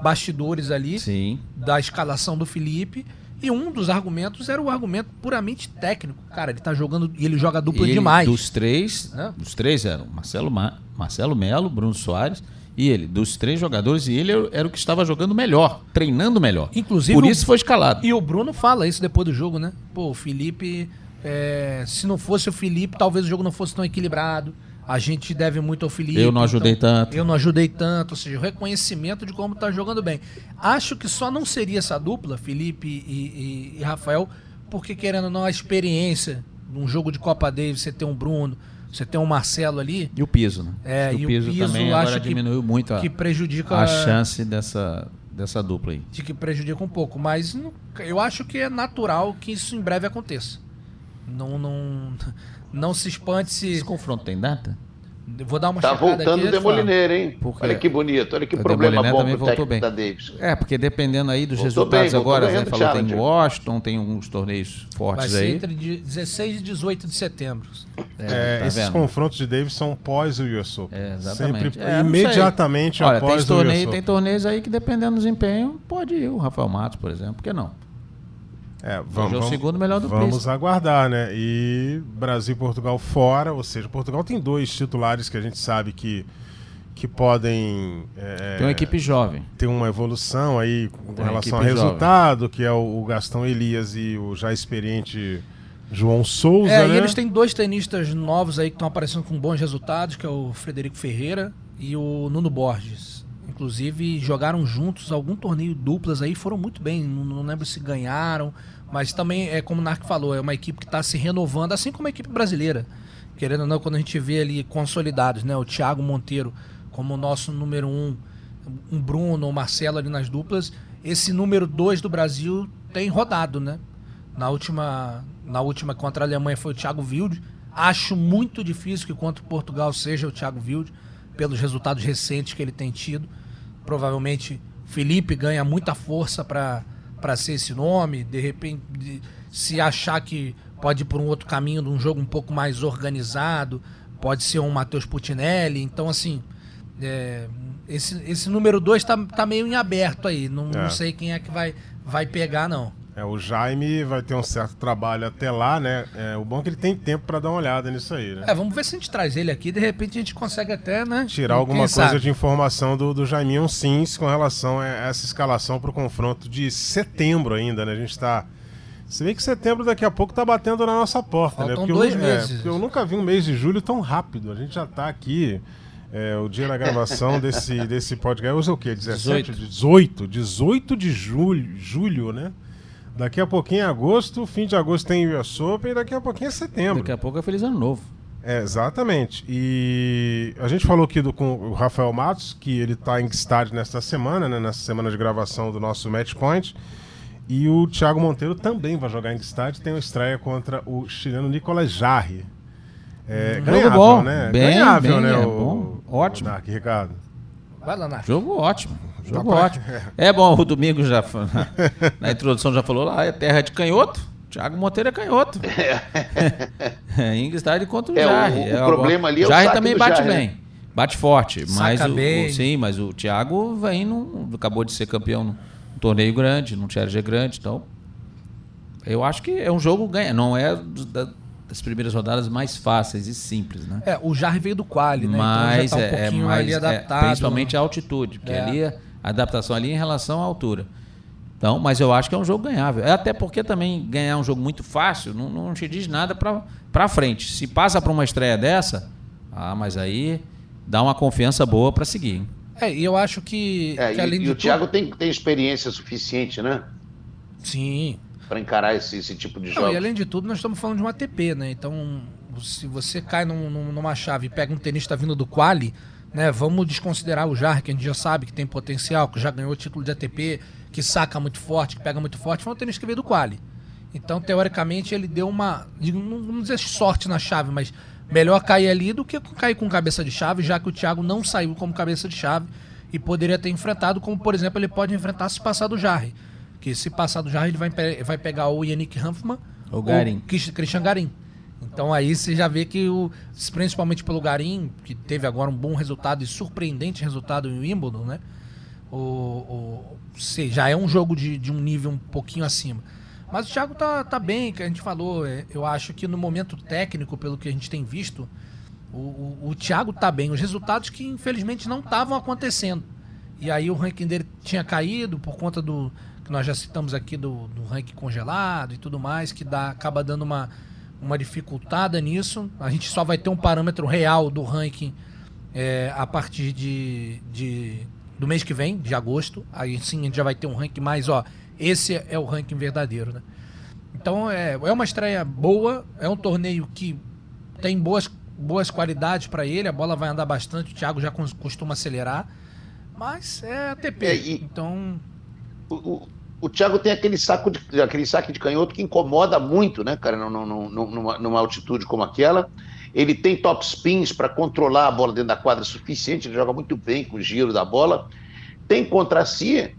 bastidores ali Sim. da escalação do Felipe. E um dos argumentos era o argumento puramente técnico. Cara, ele tá jogando e ele joga dupla ele, demais. Dos três, né? os três eram Marcelo, Ma, Marcelo Melo, Bruno Soares e ele, dos três jogadores, e ele era o que estava jogando melhor, treinando melhor. Inclusive, Por isso foi escalado. E o Bruno fala isso depois do jogo, né? Pô, o Felipe, é, se não fosse o Felipe, talvez o jogo não fosse tão equilibrado. A gente deve muito ao Felipe. Eu não ajudei então, tanto. Eu não ajudei tanto, ou seja, o reconhecimento de como está jogando bem. Acho que só não seria essa dupla, Felipe e, e, e Rafael, porque querendo ou não, a experiência num jogo de Copa Davis, você ter um Bruno, Você tem o Marcelo ali, E o piso, né? É, e o piso, piso também acho agora que- diminuiu muito a, que prejudica a chance dessa, dessa dupla aí. de que prejudica um pouco, mas eu acho que é natural que isso em breve aconteça. Não, não, não se espante se. Esse confronto tem data? Vou dar uma Tá voltando aqui, o. Demolineiro, hein? Porque- Olha que bonito, olha que O problema bom também pro voltou bem. da Davis. É, porque dependendo aí dos Voltou resultados bem, agora, você no falou tem Challenger. Washington, tem uns torneios Vai fortes ser aí. entre de- 16 e 18 de setembro. É, tá esses vendo? confrontos de Davis são pós o US Open. É, exatamente. Sempre É, imediatamente. Olha, após tem, o US torneio, Open. tem torneios aí que dependendo do desempenho, pode ir. O Rafael Matos, por exemplo, por que não? É, Hoje vamos, é o vamos- segundo melhor do Vamos Príncipe. aguardar, né? E Brasil e Portugal fora, ou seja, Portugal tem dois titulares que a gente sabe que, que podem é, Tem uma equipe jovem. ter uma evolução aí com Tem relação ao resultado, que é o, o Gastão Elias e o já experiente João Souza, É, né? e eles têm dois tenistas novos aí que estão aparecendo com bons resultados, que é o Frederico Ferreira e o Nuno Borges. Inclusive, jogaram juntos algum torneio duplas aí, foram muito bem. Não, não lembro se ganharam, mas também é como o Narc falou, é uma equipe que está se renovando, assim como a equipe brasileira. Querendo ou não, quando a gente vê ali consolidados, né? O Thiago Monteiro como o nosso número um, um Bruno, o Marcelo ali nas duplas. Esse número dois do Brasil tem rodado, né? Na última, na última contra a Alemanha foi o Thiago Wilde. Acho muito difícil que contra Portugal seja o Thiago Wilde, pelos resultados recentes que ele tem tido. Provavelmente Felipe ganha muita força para ser esse nome. De repente, de- se achar que pode ir por um outro caminho, de um jogo um pouco mais organizado, pode ser um Matheus Putinelli. Então, assim, é, esse, esse número 2 tá, tá meio em aberto aí. Não, É. não sei quem é que vai, vai pegar, não. É, o Jaime vai ter um certo trabalho até lá, né? É, o bom é que ele tem tempo para dar uma olhada nisso aí, né? É, vamos ver se a gente traz ele aqui. De repente a gente consegue até, né? Tirar quem alguma coisa sabe? de informação do, do Jaiminho Sims com relação a essa escalação para o confronto de setembro ainda, né? A gente está. Se bem que setembro daqui a pouco tá batendo na nossa porta, né? Faltam Porque eu dois nu- meses. É, porque eu nunca vi um mês de julho tão rápido. A gente já tá aqui. é, o dia da gravação desse, desse podcast. Hoje é o quê? 17? 18. 18 de julho, julho, né? Daqui a pouquinho é agosto, fim de agosto tem US Open e daqui a pouquinho é setembro. Daqui a pouco é Feliz Ano Novo. É, exatamente. E a gente falou aqui do, com o Rafael Matos, que ele está em estádio nesta semana, né, nessa semana de gravação do nosso Match Point. E o Thiago Monteiro também vai jogar em estádio, tem uma estreia contra o chileno Nicolas Jarre. É, Jogo ganhável, bom. né? Bem, ganhável, bem, né? é o, bom. Ótimo. O Dark, Ricardo. Vai lá, Nath. Jogo ótimo. Jogo pra- ótimo. É bom, o Domingo já na introdução já falou lá, é terra de canhoto. Thiago Monteiro é canhoto. É, Ingstad contra o É, o- Jarre. o problema ali é o Jarre também bate Jarre, né? bem. Bate forte. Mas Saca o, bem. o- sim, mas o Thiago vem num, acabou de ser campeão num torneio grande, num challenger grande, então eu acho que é um jogo ganha, não é da- das primeiras rodadas mais fáceis e simples, né? É, o Jarre veio do quali, né? Mas então já tá um é, é pouquinho mais, ali é, adaptado. principalmente a altitude, porque É. ali a adaptação ali em relação à altura. Então, mas eu acho que é um jogo ganhável. É até porque também ganhar um jogo muito fácil não, não te diz nada pra pra frente. Se passa para uma estreia dessa, ah, mas aí dá uma confiança boa para seguir. hein? É, e eu acho que, É, que e, além e de o Thiago tudo... tem, tem experiência suficiente, né? Sim. Para encarar esse, esse tipo de jogo. e além de tudo, nós estamos falando de um ATP, né? Então, se você cai num- num- numa chave e pega um tenista vindo do quali, né? Vamos desconsiderar o Jarre, que a gente já sabe que tem potencial, que já ganhou o título de ATP, que saca muito forte, que pega muito forte, foi um tenista que veio do quali. Então, teoricamente, ele deu uma, não vamos dizer sorte na chave, mas melhor cair ali do que cair com cabeça de chave, já que o Thiago não saiu como cabeça de chave e poderia ter enfrentado, como por exemplo, ele pode enfrentar se passar do Jarre. Que se passar do Jarre, ele vai, vai pegar o Yannick Hanfmann O Garim. Chris- Christian Garim. Então aí você já vê que, o, principalmente pelo Garim, que teve agora um bom resultado e surpreendente resultado em Wimbledon, né? O, o, já é um jogo de, de um nível um pouquinho acima. Mas o Thiago tá, tá bem, que a gente falou. é, Eu acho que no momento técnico, pelo que a gente tem visto, o, o, o Thiago tá bem. Os resultados que infelizmente não estavam acontecendo. E aí o ranking dele tinha caído por conta do que nós já citamos aqui do, do ranking congelado e tudo mais, que dá, acaba dando uma, uma dificultada nisso. A gente só vai ter um parâmetro real do ranking é, a partir de, de- do mês que vem, de agosto. Aí sim a gente já vai ter um ranking mais, ó. Esse é o ranking verdadeiro, né? Então é, é uma estreia boa, é um torneio que tem boas boas qualidades para ele, a bola vai andar bastante, o Thiago já cos- costuma acelerar, mas é ATP. É, Então, O, o, o Thiago tem aquele saco de, aquele saque de canhoto que incomoda muito, né, cara, num- num- num- numa, numa altitude como aquela. Ele tem top spins para controlar a bola dentro da quadra suficiente, ele joga muito bem com o giro da bola. Tem contra si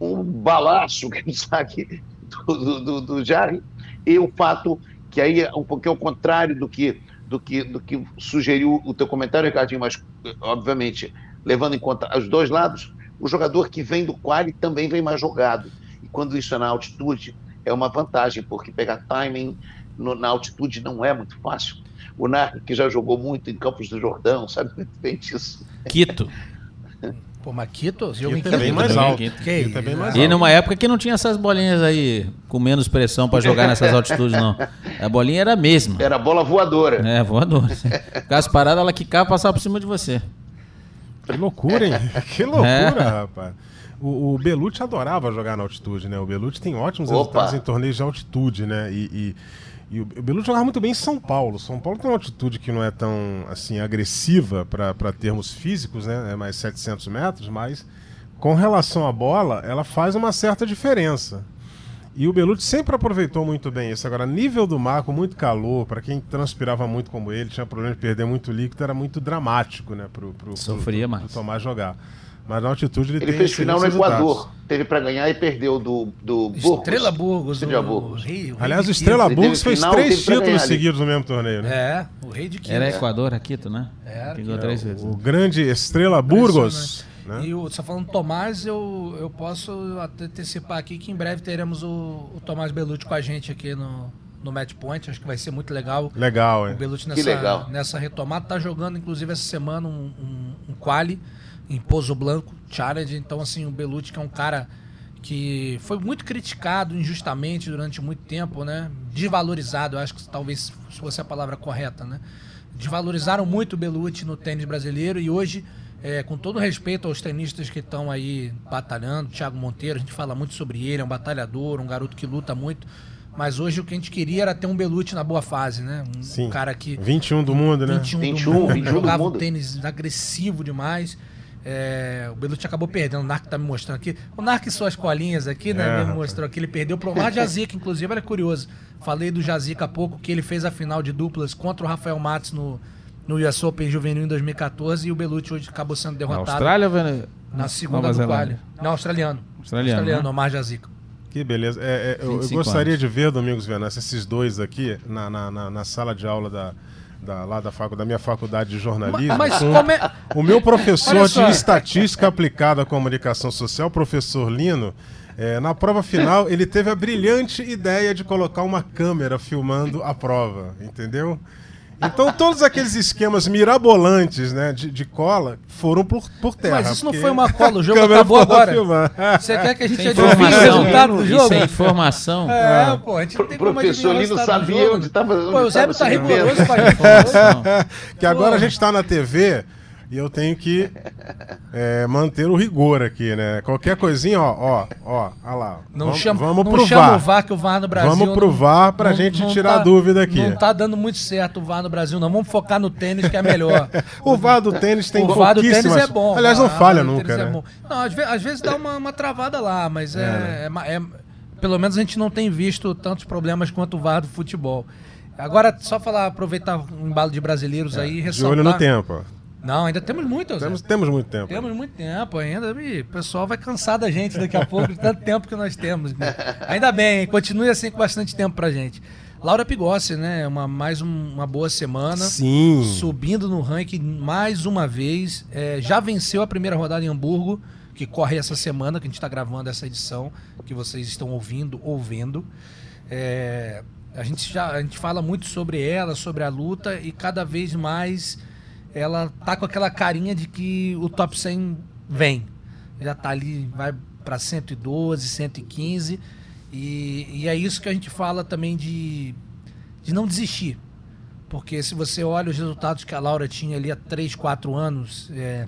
um balaço, que é saque do, do, do, do Jarry, e o fato que aí é um pouquinho ao contrário do que, do que, do que sugeriu o teu comentário, Ricardinho, mas obviamente levando em conta os dois lados, o jogador que vem do quali também vem mais jogado. E quando isso é na altitude, é uma vantagem, porque pegar timing no- na altitude não é muito fácil. O Narc, que já jogou muito em Campos do Jordão, sabe muito bem disso. Quito. pô, Maquito, jogo em Quito é bem Quito, mais também, alto. Quito. Que Quito é bem mais né? E alto. numa época que não tinha essas bolinhas aí com menos pressão pra jogar nessas altitudes, não. A bolinha era a mesma. Era bola voadora. É, voador. Ficasse parada, ela quicava e passava por cima de você. Que loucura, hein? Que loucura, É. rapaz. O, o Belucci adorava jogar na altitude, né? O Belucci tem ótimos Opa. resultados em torneios de altitude, né? E, e- e o Belucci jogava muito bem em São Paulo. São Paulo tem uma altitude que não é tão assim agressiva para termos físicos, né? É mais 700 metros, mas com relação à bola, ela faz uma certa diferença. E o Belucci sempre aproveitou muito bem isso. Agora, nível do mar, com muito calor, para quem transpirava muito como ele, tinha problema de perder muito líquido, era muito dramático, né? Pro, pro, Sofria pro, mais. pro Tomás jogar. Mas na altitude ele, Ele tem fez final no Equador. resultados. Teve para ganhar e perdeu do, do Burgos. Estrela Burgos, Estrela o Burgos. rei, o rei Aliás, o Estrela Ele Burgos fez final, três títulos seguidos no mesmo torneio, Quito. né? É, o rei de Quito. Era Equador, a Quito, né? Era, Que ganhou três vezes. O grande Estrela Burgos. Né? E o, você falando Tomás, eu, eu posso até antecipar aqui que em breve teremos o, o Tomás Belucci com a gente aqui no, no Match Point. Acho que vai ser muito legal. Legal, O é. Belucci Que nessa, legal. nessa retomada. Tá jogando, inclusive, essa semana um, um, um quali em Pouso Blanco Challenge. Então, assim, o Belucci que é um cara que foi muito criticado injustamente durante muito tempo, né? Desvalorizado, eu acho que talvez fosse a palavra correta, né? Desvalorizaram muito o Belucci no tênis brasileiro e hoje, é, com todo respeito aos tenistas que estão aí batalhando, Thiago Monteiro, a gente fala muito sobre ele, é um batalhador, um garoto que luta muito. Mas hoje o que a gente queria era ter um Belucci na boa fase, né? Um Sim. cara que 21 do mundo, né? 21, 21, do mundo, 21 do jogava um mundo. tênis agressivo demais. É, o Belucci acabou perdendo, o Narc tá me mostrando aqui. O Narc e suas colinhas aqui, né? É, me mostrou que ele perdeu pro Omar Jazica, inclusive, era curioso. Falei do Jazica há pouco, que ele fez a final de duplas contra o Rafael Matos no, no US Open Juvenil em 2014 e o Belucci hoje acabou sendo Na derrotado Austrália ou Vene- na segunda Nova do quali. Não, australiano. Australiano, né? Omar Jazica. Que beleza. É, é, eu, eu 25 gostaria anos. de ver, Domingos Venâncio, esses dois aqui na, na, na- na sala de aula da, da, lá da, facu, da minha faculdade de jornalismo. Mas com como é... O meu professor de estatística aplicada à comunicação social, professor Lino, é, na prova final, ele teve a brilhante ideia de colocar uma câmera filmando a prova, entendeu? Então todos aqueles esquemas mirabolantes né, de, de cola foram por, por terra. Mas isso não foi uma cola, o jogo acabou agora. filmando. Você quer que a gente adivinhe o informação. resultado do jogo? Isso é informação. É, pô, a gente não tem como professor adivinhar o Lino resultado do sabia onde estava. Pô, o Zé tá rigoroso com a gente. Informação. que agora Pô. a gente está na TV e eu tenho que é, manter o rigor aqui, né? Qualquer coisinha, ó, ó, ó, ó lá. Não vamos, chama, vamos não provar. chama o VAR, que o VAR no Brasil... Vamos provar pra não- gente não tirar tá- a dúvida aqui. Não tá dando muito certo o VAR no Brasil, não. Vamos focar no tênis, que é melhor. O VAR do tênis tem o VAR do tênis é bom. Aliás, não falha nunca, é né? bom. Não, às, ve- às vezes dá uma, uma travada lá, mas é, é ma- é- Pelo menos a gente não tem visto tantos problemas quanto o VAR do futebol. Agora, só falar, aproveitar um embalo de brasileiros aí e É, De ressaltar... olho no tempo. Não, ainda temos muito, Zé. Temos, temos muito tempo. Temos muito tempo ainda. O pessoal vai cansar da gente daqui a pouco, de tanto tempo que nós temos. né? Ainda bem, continue assim com bastante tempo pra gente. Laura Pigossi, né? Uma, mais um- uma boa semana. Sim. Subindo no ranking mais uma vez. É, já venceu a primeira rodada em Hamburgo, que corre essa semana, que a gente está gravando essa edição, que vocês estão ouvindo ou vendo. É, a, gente já, a gente fala muito sobre ela, sobre a luta, e cada vez mais ela tá com aquela carinha de que o top 100 vem. Já tá ali, vai para 112, 115. E, e é isso que a gente fala também de, de não desistir. Porque se você olha os resultados que a Laura tinha ali há 3, 4 anos, é,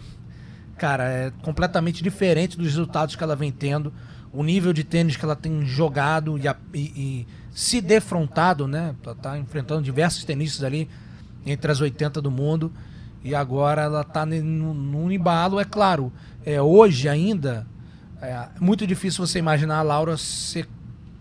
cara, é completamente diferente dos resultados que ela vem tendo. O nível de tênis que ela tem jogado e, e- e se defrontado, né? Tá enfrentando diversos tenistas ali entre as 80 do mundo. E agora ela está num embalo, é claro. É, hoje ainda, é muito difícil você imaginar a Laura ser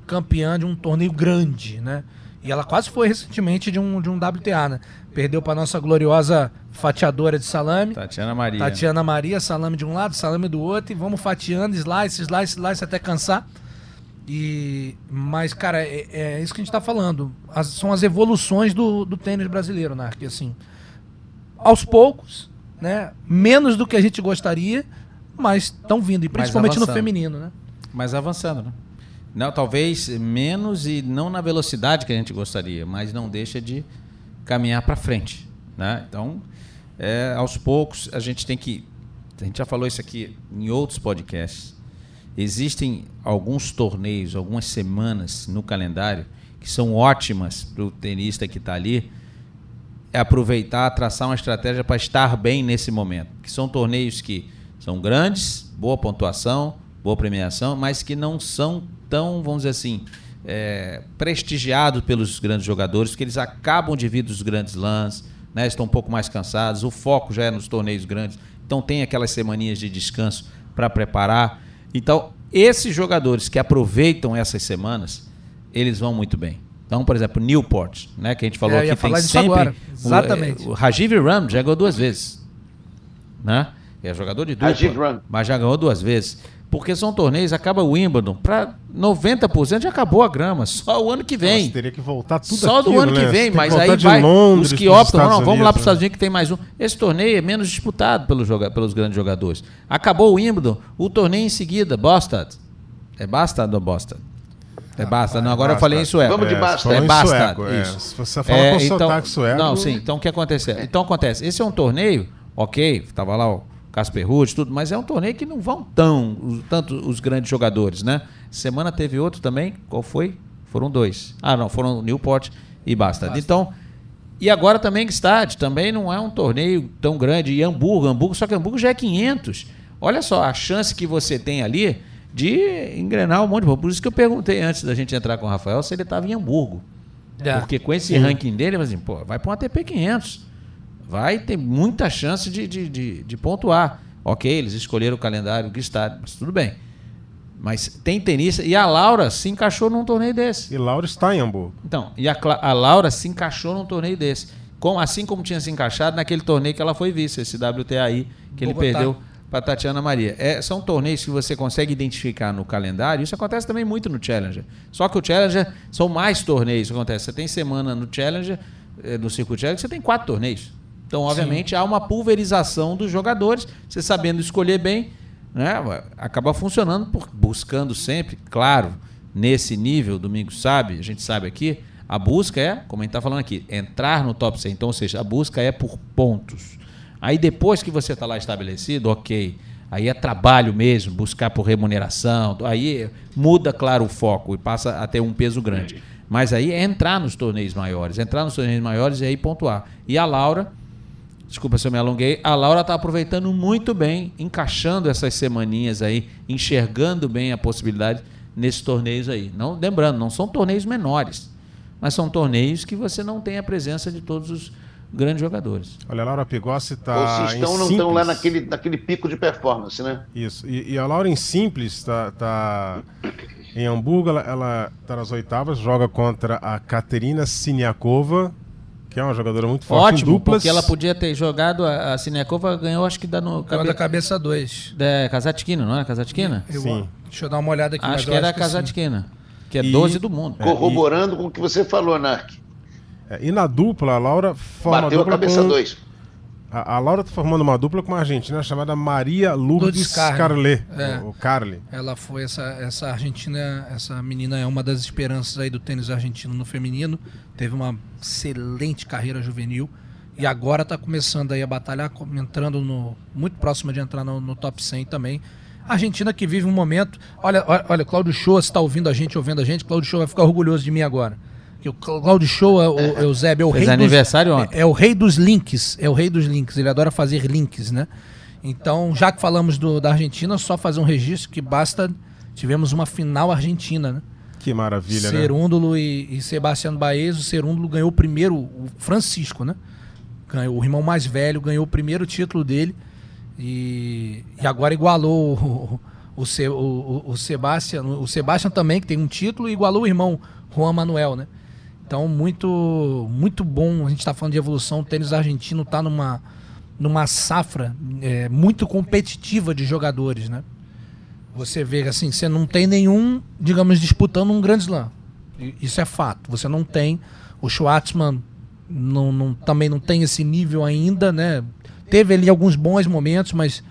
campeã de um torneio grande, né? E ela quase foi recentemente de um, de um WTA, né? Perdeu para nossa gloriosa fatiadora de salame. Tatiana Maria. Tatiana Maria, salame de um lado, salame do outro, e vamos fatiando, slice, slice, slice até cansar. E, mas, cara, é, é isso que a gente está falando. As, são as evoluções do, do tênis brasileiro, né? Que assim, aos poucos, né? Menos do que a gente gostaria, mas estão vindo, e principalmente no feminino, né? Mas avançando, né? Não, talvez menos e não na velocidade que a gente gostaria, mas não deixa de caminhar para frente, né? Então, é, aos poucos a gente tem que, a gente já falou isso aqui em outros podcasts. Existem alguns torneios, algumas semanas no calendário que são ótimas para o tenista que está ali aproveitar, traçar uma estratégia para estar bem nesse momento. Que são torneios que são grandes, boa pontuação, boa premiação, mas que não são tão, vamos dizer assim, é, prestigiados pelos grandes jogadores, porque eles acabam de vir dos grandes lãs, né, estão um pouco mais cansados, o foco já é nos torneios grandes, então tem aquelas semaninhas de descanso para preparar. Então, esses jogadores que aproveitam essas semanas, eles vão muito bem. Então, por exemplo, Newport, né, que a gente falou é, aqui, tem sempre agora. Exatamente. O, o Rajiv Ram já ganhou duas vezes, né? É jogador de dupla, mas já ganhou duas vezes. Porque são torneios, acaba o Wimbledon, para 90% já acabou a grama, só o ano que vem. Nossa, teria que voltar tudo Só aquilo, do ano né? que vem, que mas aí vai Londres, os que optam, não, vamos lá para os Estados Unidos que tem mais um. Esse torneio é menos disputado pelos, joga pelos grandes jogadores. Acabou o Wimbledon, o torneio em seguida, Boston. É Bastard ou Boston? É Bastard, não, agora eu falei em sueco. Vamos de É, falou É em Bastard, sueco, é. isso. Se você fala É, com então, sotaque sueco... Não, sim. Então o que acontece? Então acontece. Esse é um torneio, ok, tava lá o Casper Ruud, tudo, mas é um torneio que não vão tão os- tanto os grandes jogadores, né? Semana teve outro também. Qual foi? Foram dois. Ah, não, foram Newport e Bastard. Então, e agora também Gstad, também não é um torneio tão grande. E Hamburgo, Hamburgo, só que Hamburgo já é 500. Olha só a chance que você tem ali de engrenar um monte de Por isso que eu perguntei antes da gente entrar com o Rafael se ele estava em Hamburgo. É. Porque com esse ranking dele, mas assim, pô, vai para um ATP 500. Vai ter muita chance de, de, de, de pontuar. Ok, eles escolheram o calendário que está, mas tudo bem. Mas tem tenista. E a Laura se encaixou num torneio desse. E Laura está em Hamburgo. Então, e a, a Laura se encaixou num torneio desse. Com, assim como tinha se encaixado naquele torneio que ela foi vice, esse WTAI, que ele Bogotá. perdeu para Tatiana Maria. É, são torneios que você consegue identificar no calendário. Isso acontece também muito no Challenger. Só que o Challenger são mais torneios que acontece. Você tem semana no Challenger, eh, no Circuito Challenger, você tem quatro torneios. Então, obviamente, há uma pulverização dos jogadores. Você sabendo escolher bem, né, acaba funcionando, por, buscando sempre, claro, nesse nível, o Domingos sabe, a gente sabe aqui, a busca é, como a gente está falando aqui, entrar no top 100. Então, ou seja, a busca é por pontos. Aí depois que você está lá estabelecido, ok. Aí é trabalho mesmo, buscar por remuneração. Aí muda, claro, o foco e passa a ter um peso grande. Mas aí é entrar nos torneios maiores, entrar nos torneios maiores e aí pontuar. E a Laura, desculpa se eu me alonguei, a Laura está aproveitando muito bem, encaixando essas semaninhas aí, enxergando bem a possibilidade nesses torneios aí. Não, lembrando, não são torneios menores, mas são torneios que você não tem a presença de todos os grandes jogadores. Olha, a Laura Pigossi Ou está se em estão, não estão lá simples. naquele, naquele pico de performance, né? Isso. E, e a Laura em simples está tá em Hamburgo, ela, ela tá nas oitavas, joga contra a Katerina Siniakova, que é uma jogadora muito forte em Ótimo, duplas. porque ela podia ter jogado, a, a Siniakova ganhou, acho que dá no... Cama da cabeça 2. É, Kazatkina, não é? Kazatkina? Sim. Deixa eu dar uma olhada aqui. Acho que eu era a que sim. Kazatkina, que é E- 12 do mundo. Corroborando com o que você falou, Nark. É, e na dupla, a Laura forma Bateu a dupla cabeça com... dois. A, a Laura tá formando uma dupla com uma argentina chamada Maria Lourdes Lourdes. Carlet. É. O, o Carli. Ela foi essa, essa argentina, essa menina é uma das esperanças aí do tênis argentino no feminino. Teve uma excelente carreira juvenil e agora está começando aí a batalhar, entrando no muito próxima de entrar no, no top 100 também. A Argentina que vive um momento. Olha, olha, olha Cláudio Shoa, se está ouvindo a gente, ouvindo a gente, Cláudio Shoa vai ficar orgulhoso de mim agora. Que o Cláudio Shoa, o, o Eusébio, é o Fez rei aniversário dos, ontem. é, é o rei dos links, é o rei dos links. Ele adora fazer links, né? Então, já que falamos do- da Argentina, só fazer um registro que basta. Tivemos uma final argentina, né? Que maravilha, né? Serúndulo e, e Sebastiano Baez. O Serúndulo ganhou o primeiro, o Francisco, né? Ganhou, o irmão mais velho ganhou o primeiro título dele e, e agora igualou o, o, o, o, o Sebastian, o Sebastian também, que tem um título, e igualou o irmão Juan Manuel, né? Então, muito, muito bom. A gente está falando de evolução. O tênis argentino está numa, numa safra é, muito competitiva de jogadores, né? Você vê que assim, você não tem nenhum, digamos, disputando um grande slam. Isso é fato. Você não tem. O Schwartzman não, não- também não tem esse nível ainda, né? Teve ali alguns bons momentos, mas.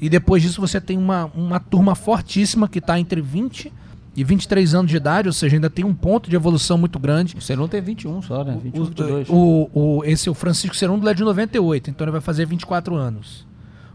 E depois disso você tem uma, uma turma fortíssima que está entre 20 e 23 anos de idade, ou seja, ainda tem um ponto de evolução muito grande. O Serão tem 21 só, né? 21, 22. O, o, esse o Francisco Cerúndolo é de 98, então ele vai fazer 24 anos.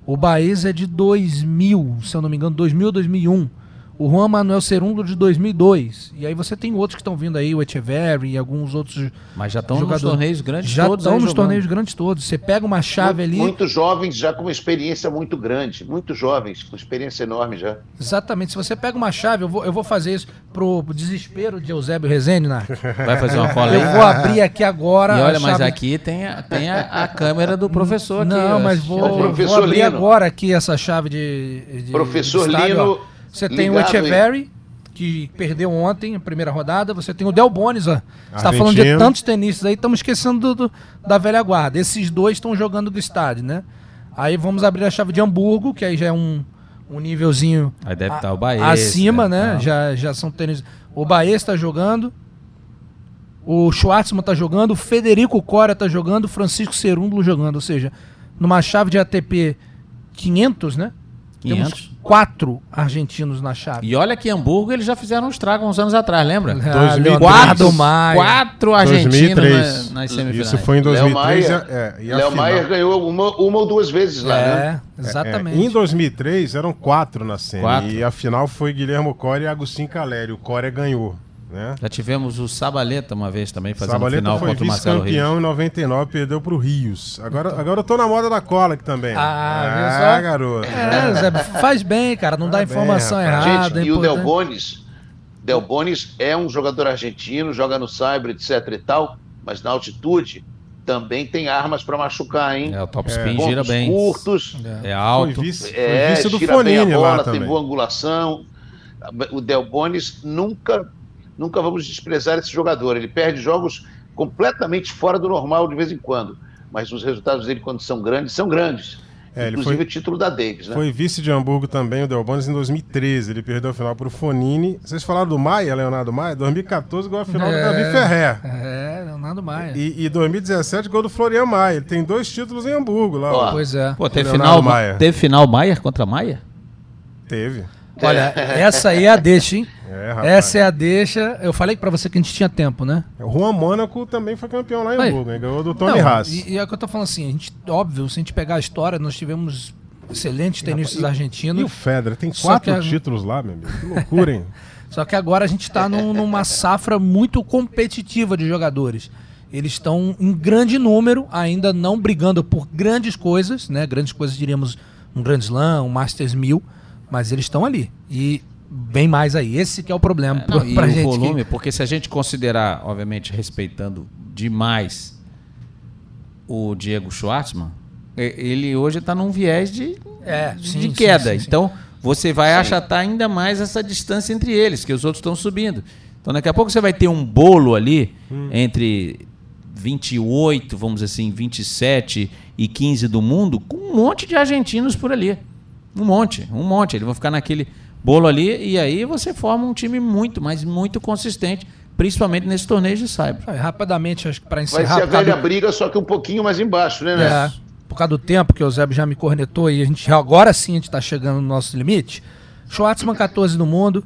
O Baez é de 2000, se eu não me engano, 2000 ou 2001. O Juan Manuel Cerúndolo de 2002. E aí você tem outros que estão vindo aí, o Echeverry e alguns outros Mas já estão nos jogadores. torneios grandes Já todos. estão aí nos jogando. torneios grandes todos. Você pega uma chave ali. Muitos jovens já com uma experiência muito grande, muitos jovens com experiência enorme já. Exatamente. Se você pega uma chave, eu vou, eu vou fazer isso pro desespero de Eusébio Rezende, Nath. Vai fazer uma cola aí. Eu vou abrir aqui agora. E olha, mas chave- aqui tem a, tem a, a câmera do professor aqui. Não, mas vou, vou abrir Lino. agora aqui essa chave de. de Professor de estádio, Lino, ó. Você tem o ligado, hein? Echeverry, que perdeu ontem a primeira rodada. Você tem o Del Bonis, ó. Você tá Argentino. falando de tantos tenistas aí, estamos esquecendo do- do- da velha guarda. Esses dois estão jogando do estádio, né? Aí vamos abrir a chave de Hamburgo, que aí já é um, um nívelzinho Aí deve a- estar o Baez. acima, deve né? tá- Já, já são tênis. O Baez está jogando. O Schwartzman tá jogando, o Federico Cora tá jogando, o Francisco Cerúndulo jogando. Ou seja, numa chave de ATP 500, né? 500. Temos quatro argentinos na chave. E olha que Hamburgo eles já fizeram um estrago uns anos atrás, lembra? Ah, 2003. Leonardo Maia. Quatro argentinos 2003. na- nas semifinais. Isso foi em Léo 2003. Maia, é, e a Léo final- Maier ganhou uma, uma ou duas vezes lá, né? É, exatamente. É, em 2003 eram quatro na semi. Quatro. E a final foi Guilherme Core e Agostinho Caleri. O Core ganhou. Né? Já tivemos o Sabaleta uma vez também fazendo Sabaleta final foi contra o Marcelo Reis. vice-campeão em 99, perdeu pro Rios. Agora, agora eu tô na moda da cola aqui também. Ah, viu ah só? garoto. É, Zé, faz bem, cara. Não dá Tá bem, informação rapaz. errada. Gente, é e o Del importante. Bonis, Del Bonis é um jogador argentino, joga no Cyber, etc e tal, mas na altitude também tem armas para machucar, hein? É, o top spin Pontos gira bem. curtos, É Foi alto. vice, foi é, vice do tira bem a Fonini bola, lá tem também. boa angulação. O Del Bonis nunca, nunca vamos desprezar esse jogador. Ele perde jogos completamente fora do normal de vez em quando, mas os resultados dele quando são grandes são grandes. É, ele Inclusive foi- o título da Davis, né? Foi vice de Hamburgo também, o Del Bonis, em 2013. Ele perdeu a final pro Fonini. Vocês falaram do Maia, Leonardo Maia? 2014 gol a final do É. Davi Ferrer. É, Leonardo Maia. E, e 2017 gol do Florian Maia. Ele tem dois títulos em Hamburgo lá. Ó. Pois é. Pô, teve final, Maia. teve final Maier contra Maia? Teve. Olha, essa aí é a deixa, hein? É. Essa é a deixa. Eu falei pra você que a gente tinha tempo, né? O Juan Mônaco também foi campeão lá em Aí. Hamburgo? Ganhou do Tony Não, Haas. E, e é o que eu tô falando assim, a gente, óbvio, se a gente pegar a história, nós tivemos excelentes tenistas E o argentinos. Federer tem quatro a- títulos lá, meu amigo. Que loucura, hein? Só que agora a gente está numa safra muito competitiva de jogadores. Eles estão em grande número, ainda não brigando por grandes coisas, né? Grandes coisas, diríamos, um Grand Slam, um Masters 1000, mas eles estão ali. E bem mais aí. Esse que é o problema É, não, pra, e pra o gente. volume, que- porque se a gente considerar, obviamente, respeitando demais o Diego Schwartzman, ele hoje está num viés de, É, sim, de queda. sim, sim. Então, você vai achatar ainda mais essa distância entre eles, que os outros estão subindo. Então, daqui a pouco você vai ter um bolo ali entre 28, vamos dizer assim, 27 e 15 do mundo, com um monte de argentinos por ali. Um monte, um monte. Eles vão ficar naquele bolo ali e aí você forma um time muito, mas muito consistente, principalmente nesse torneio de Cyber. Ah, Rapidamente, acho que para Vai encerrar. ser a velha do- briga, só que um pouquinho mais embaixo, né, É, né? por causa do tempo que o Eusébio já me cornetou e a gente agora sim a gente está chegando no nosso limite. Schwartzman 14 no mundo,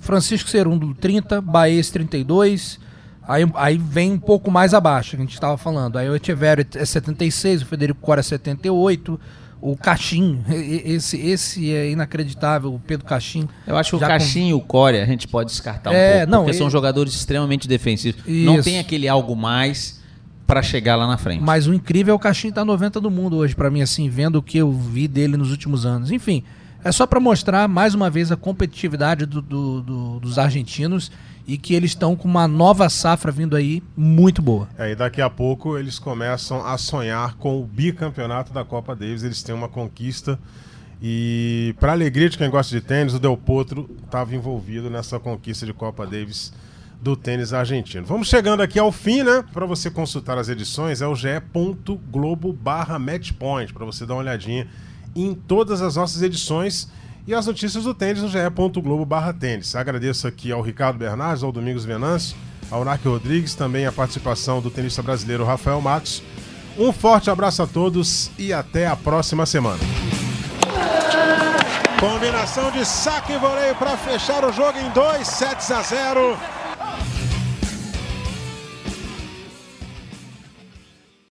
Francisco Cerundo 30, Baez 32. Aí, aí vem um pouco mais abaixo, que a gente estava falando. Aí o Echeverri é 76, o Federico Cora é 78, o Caixin, e- esse, esse é inacreditável, o Pedro Caixin. Eu acho que o Já Caixinha e o Core a gente pode descartar um É, pouco, não, porque e- são jogadores extremamente defensivos. Não Isso. tem aquele algo mais para chegar lá na frente. Mas o incrível é o Caixinho tá 90 do mundo hoje, pra mim, assim, vendo o que eu vi dele nos últimos anos. Enfim, é só pra mostrar mais uma vez a competitividade do- do- do- dos argentinos e que eles estão com uma nova safra vindo aí muito boa. É, e daqui a pouco eles começam a sonhar com o bicampeonato da Copa Davis. Eles têm uma conquista. E, para alegria de quem gosta de tênis, o Del Potro estava envolvido nessa conquista de Copa Davis do tênis argentino. Vamos chegando aqui ao fim, né? Para você consultar as edições, é o ge.globo barra matchpoint, para você dar uma olhadinha em todas as nossas edições e as notícias do tênis no ge.globo barra tênis. Agradeço aqui ao Ricardo Bernardes, ao Domingos Venâncio, ao Narc Rodrigues, também a participação do tenista brasileiro Rafael Matos. Um forte abraço a todos e até a próxima semana. Combinação de saque e voleio para fechar o jogo em 2 sets a 0.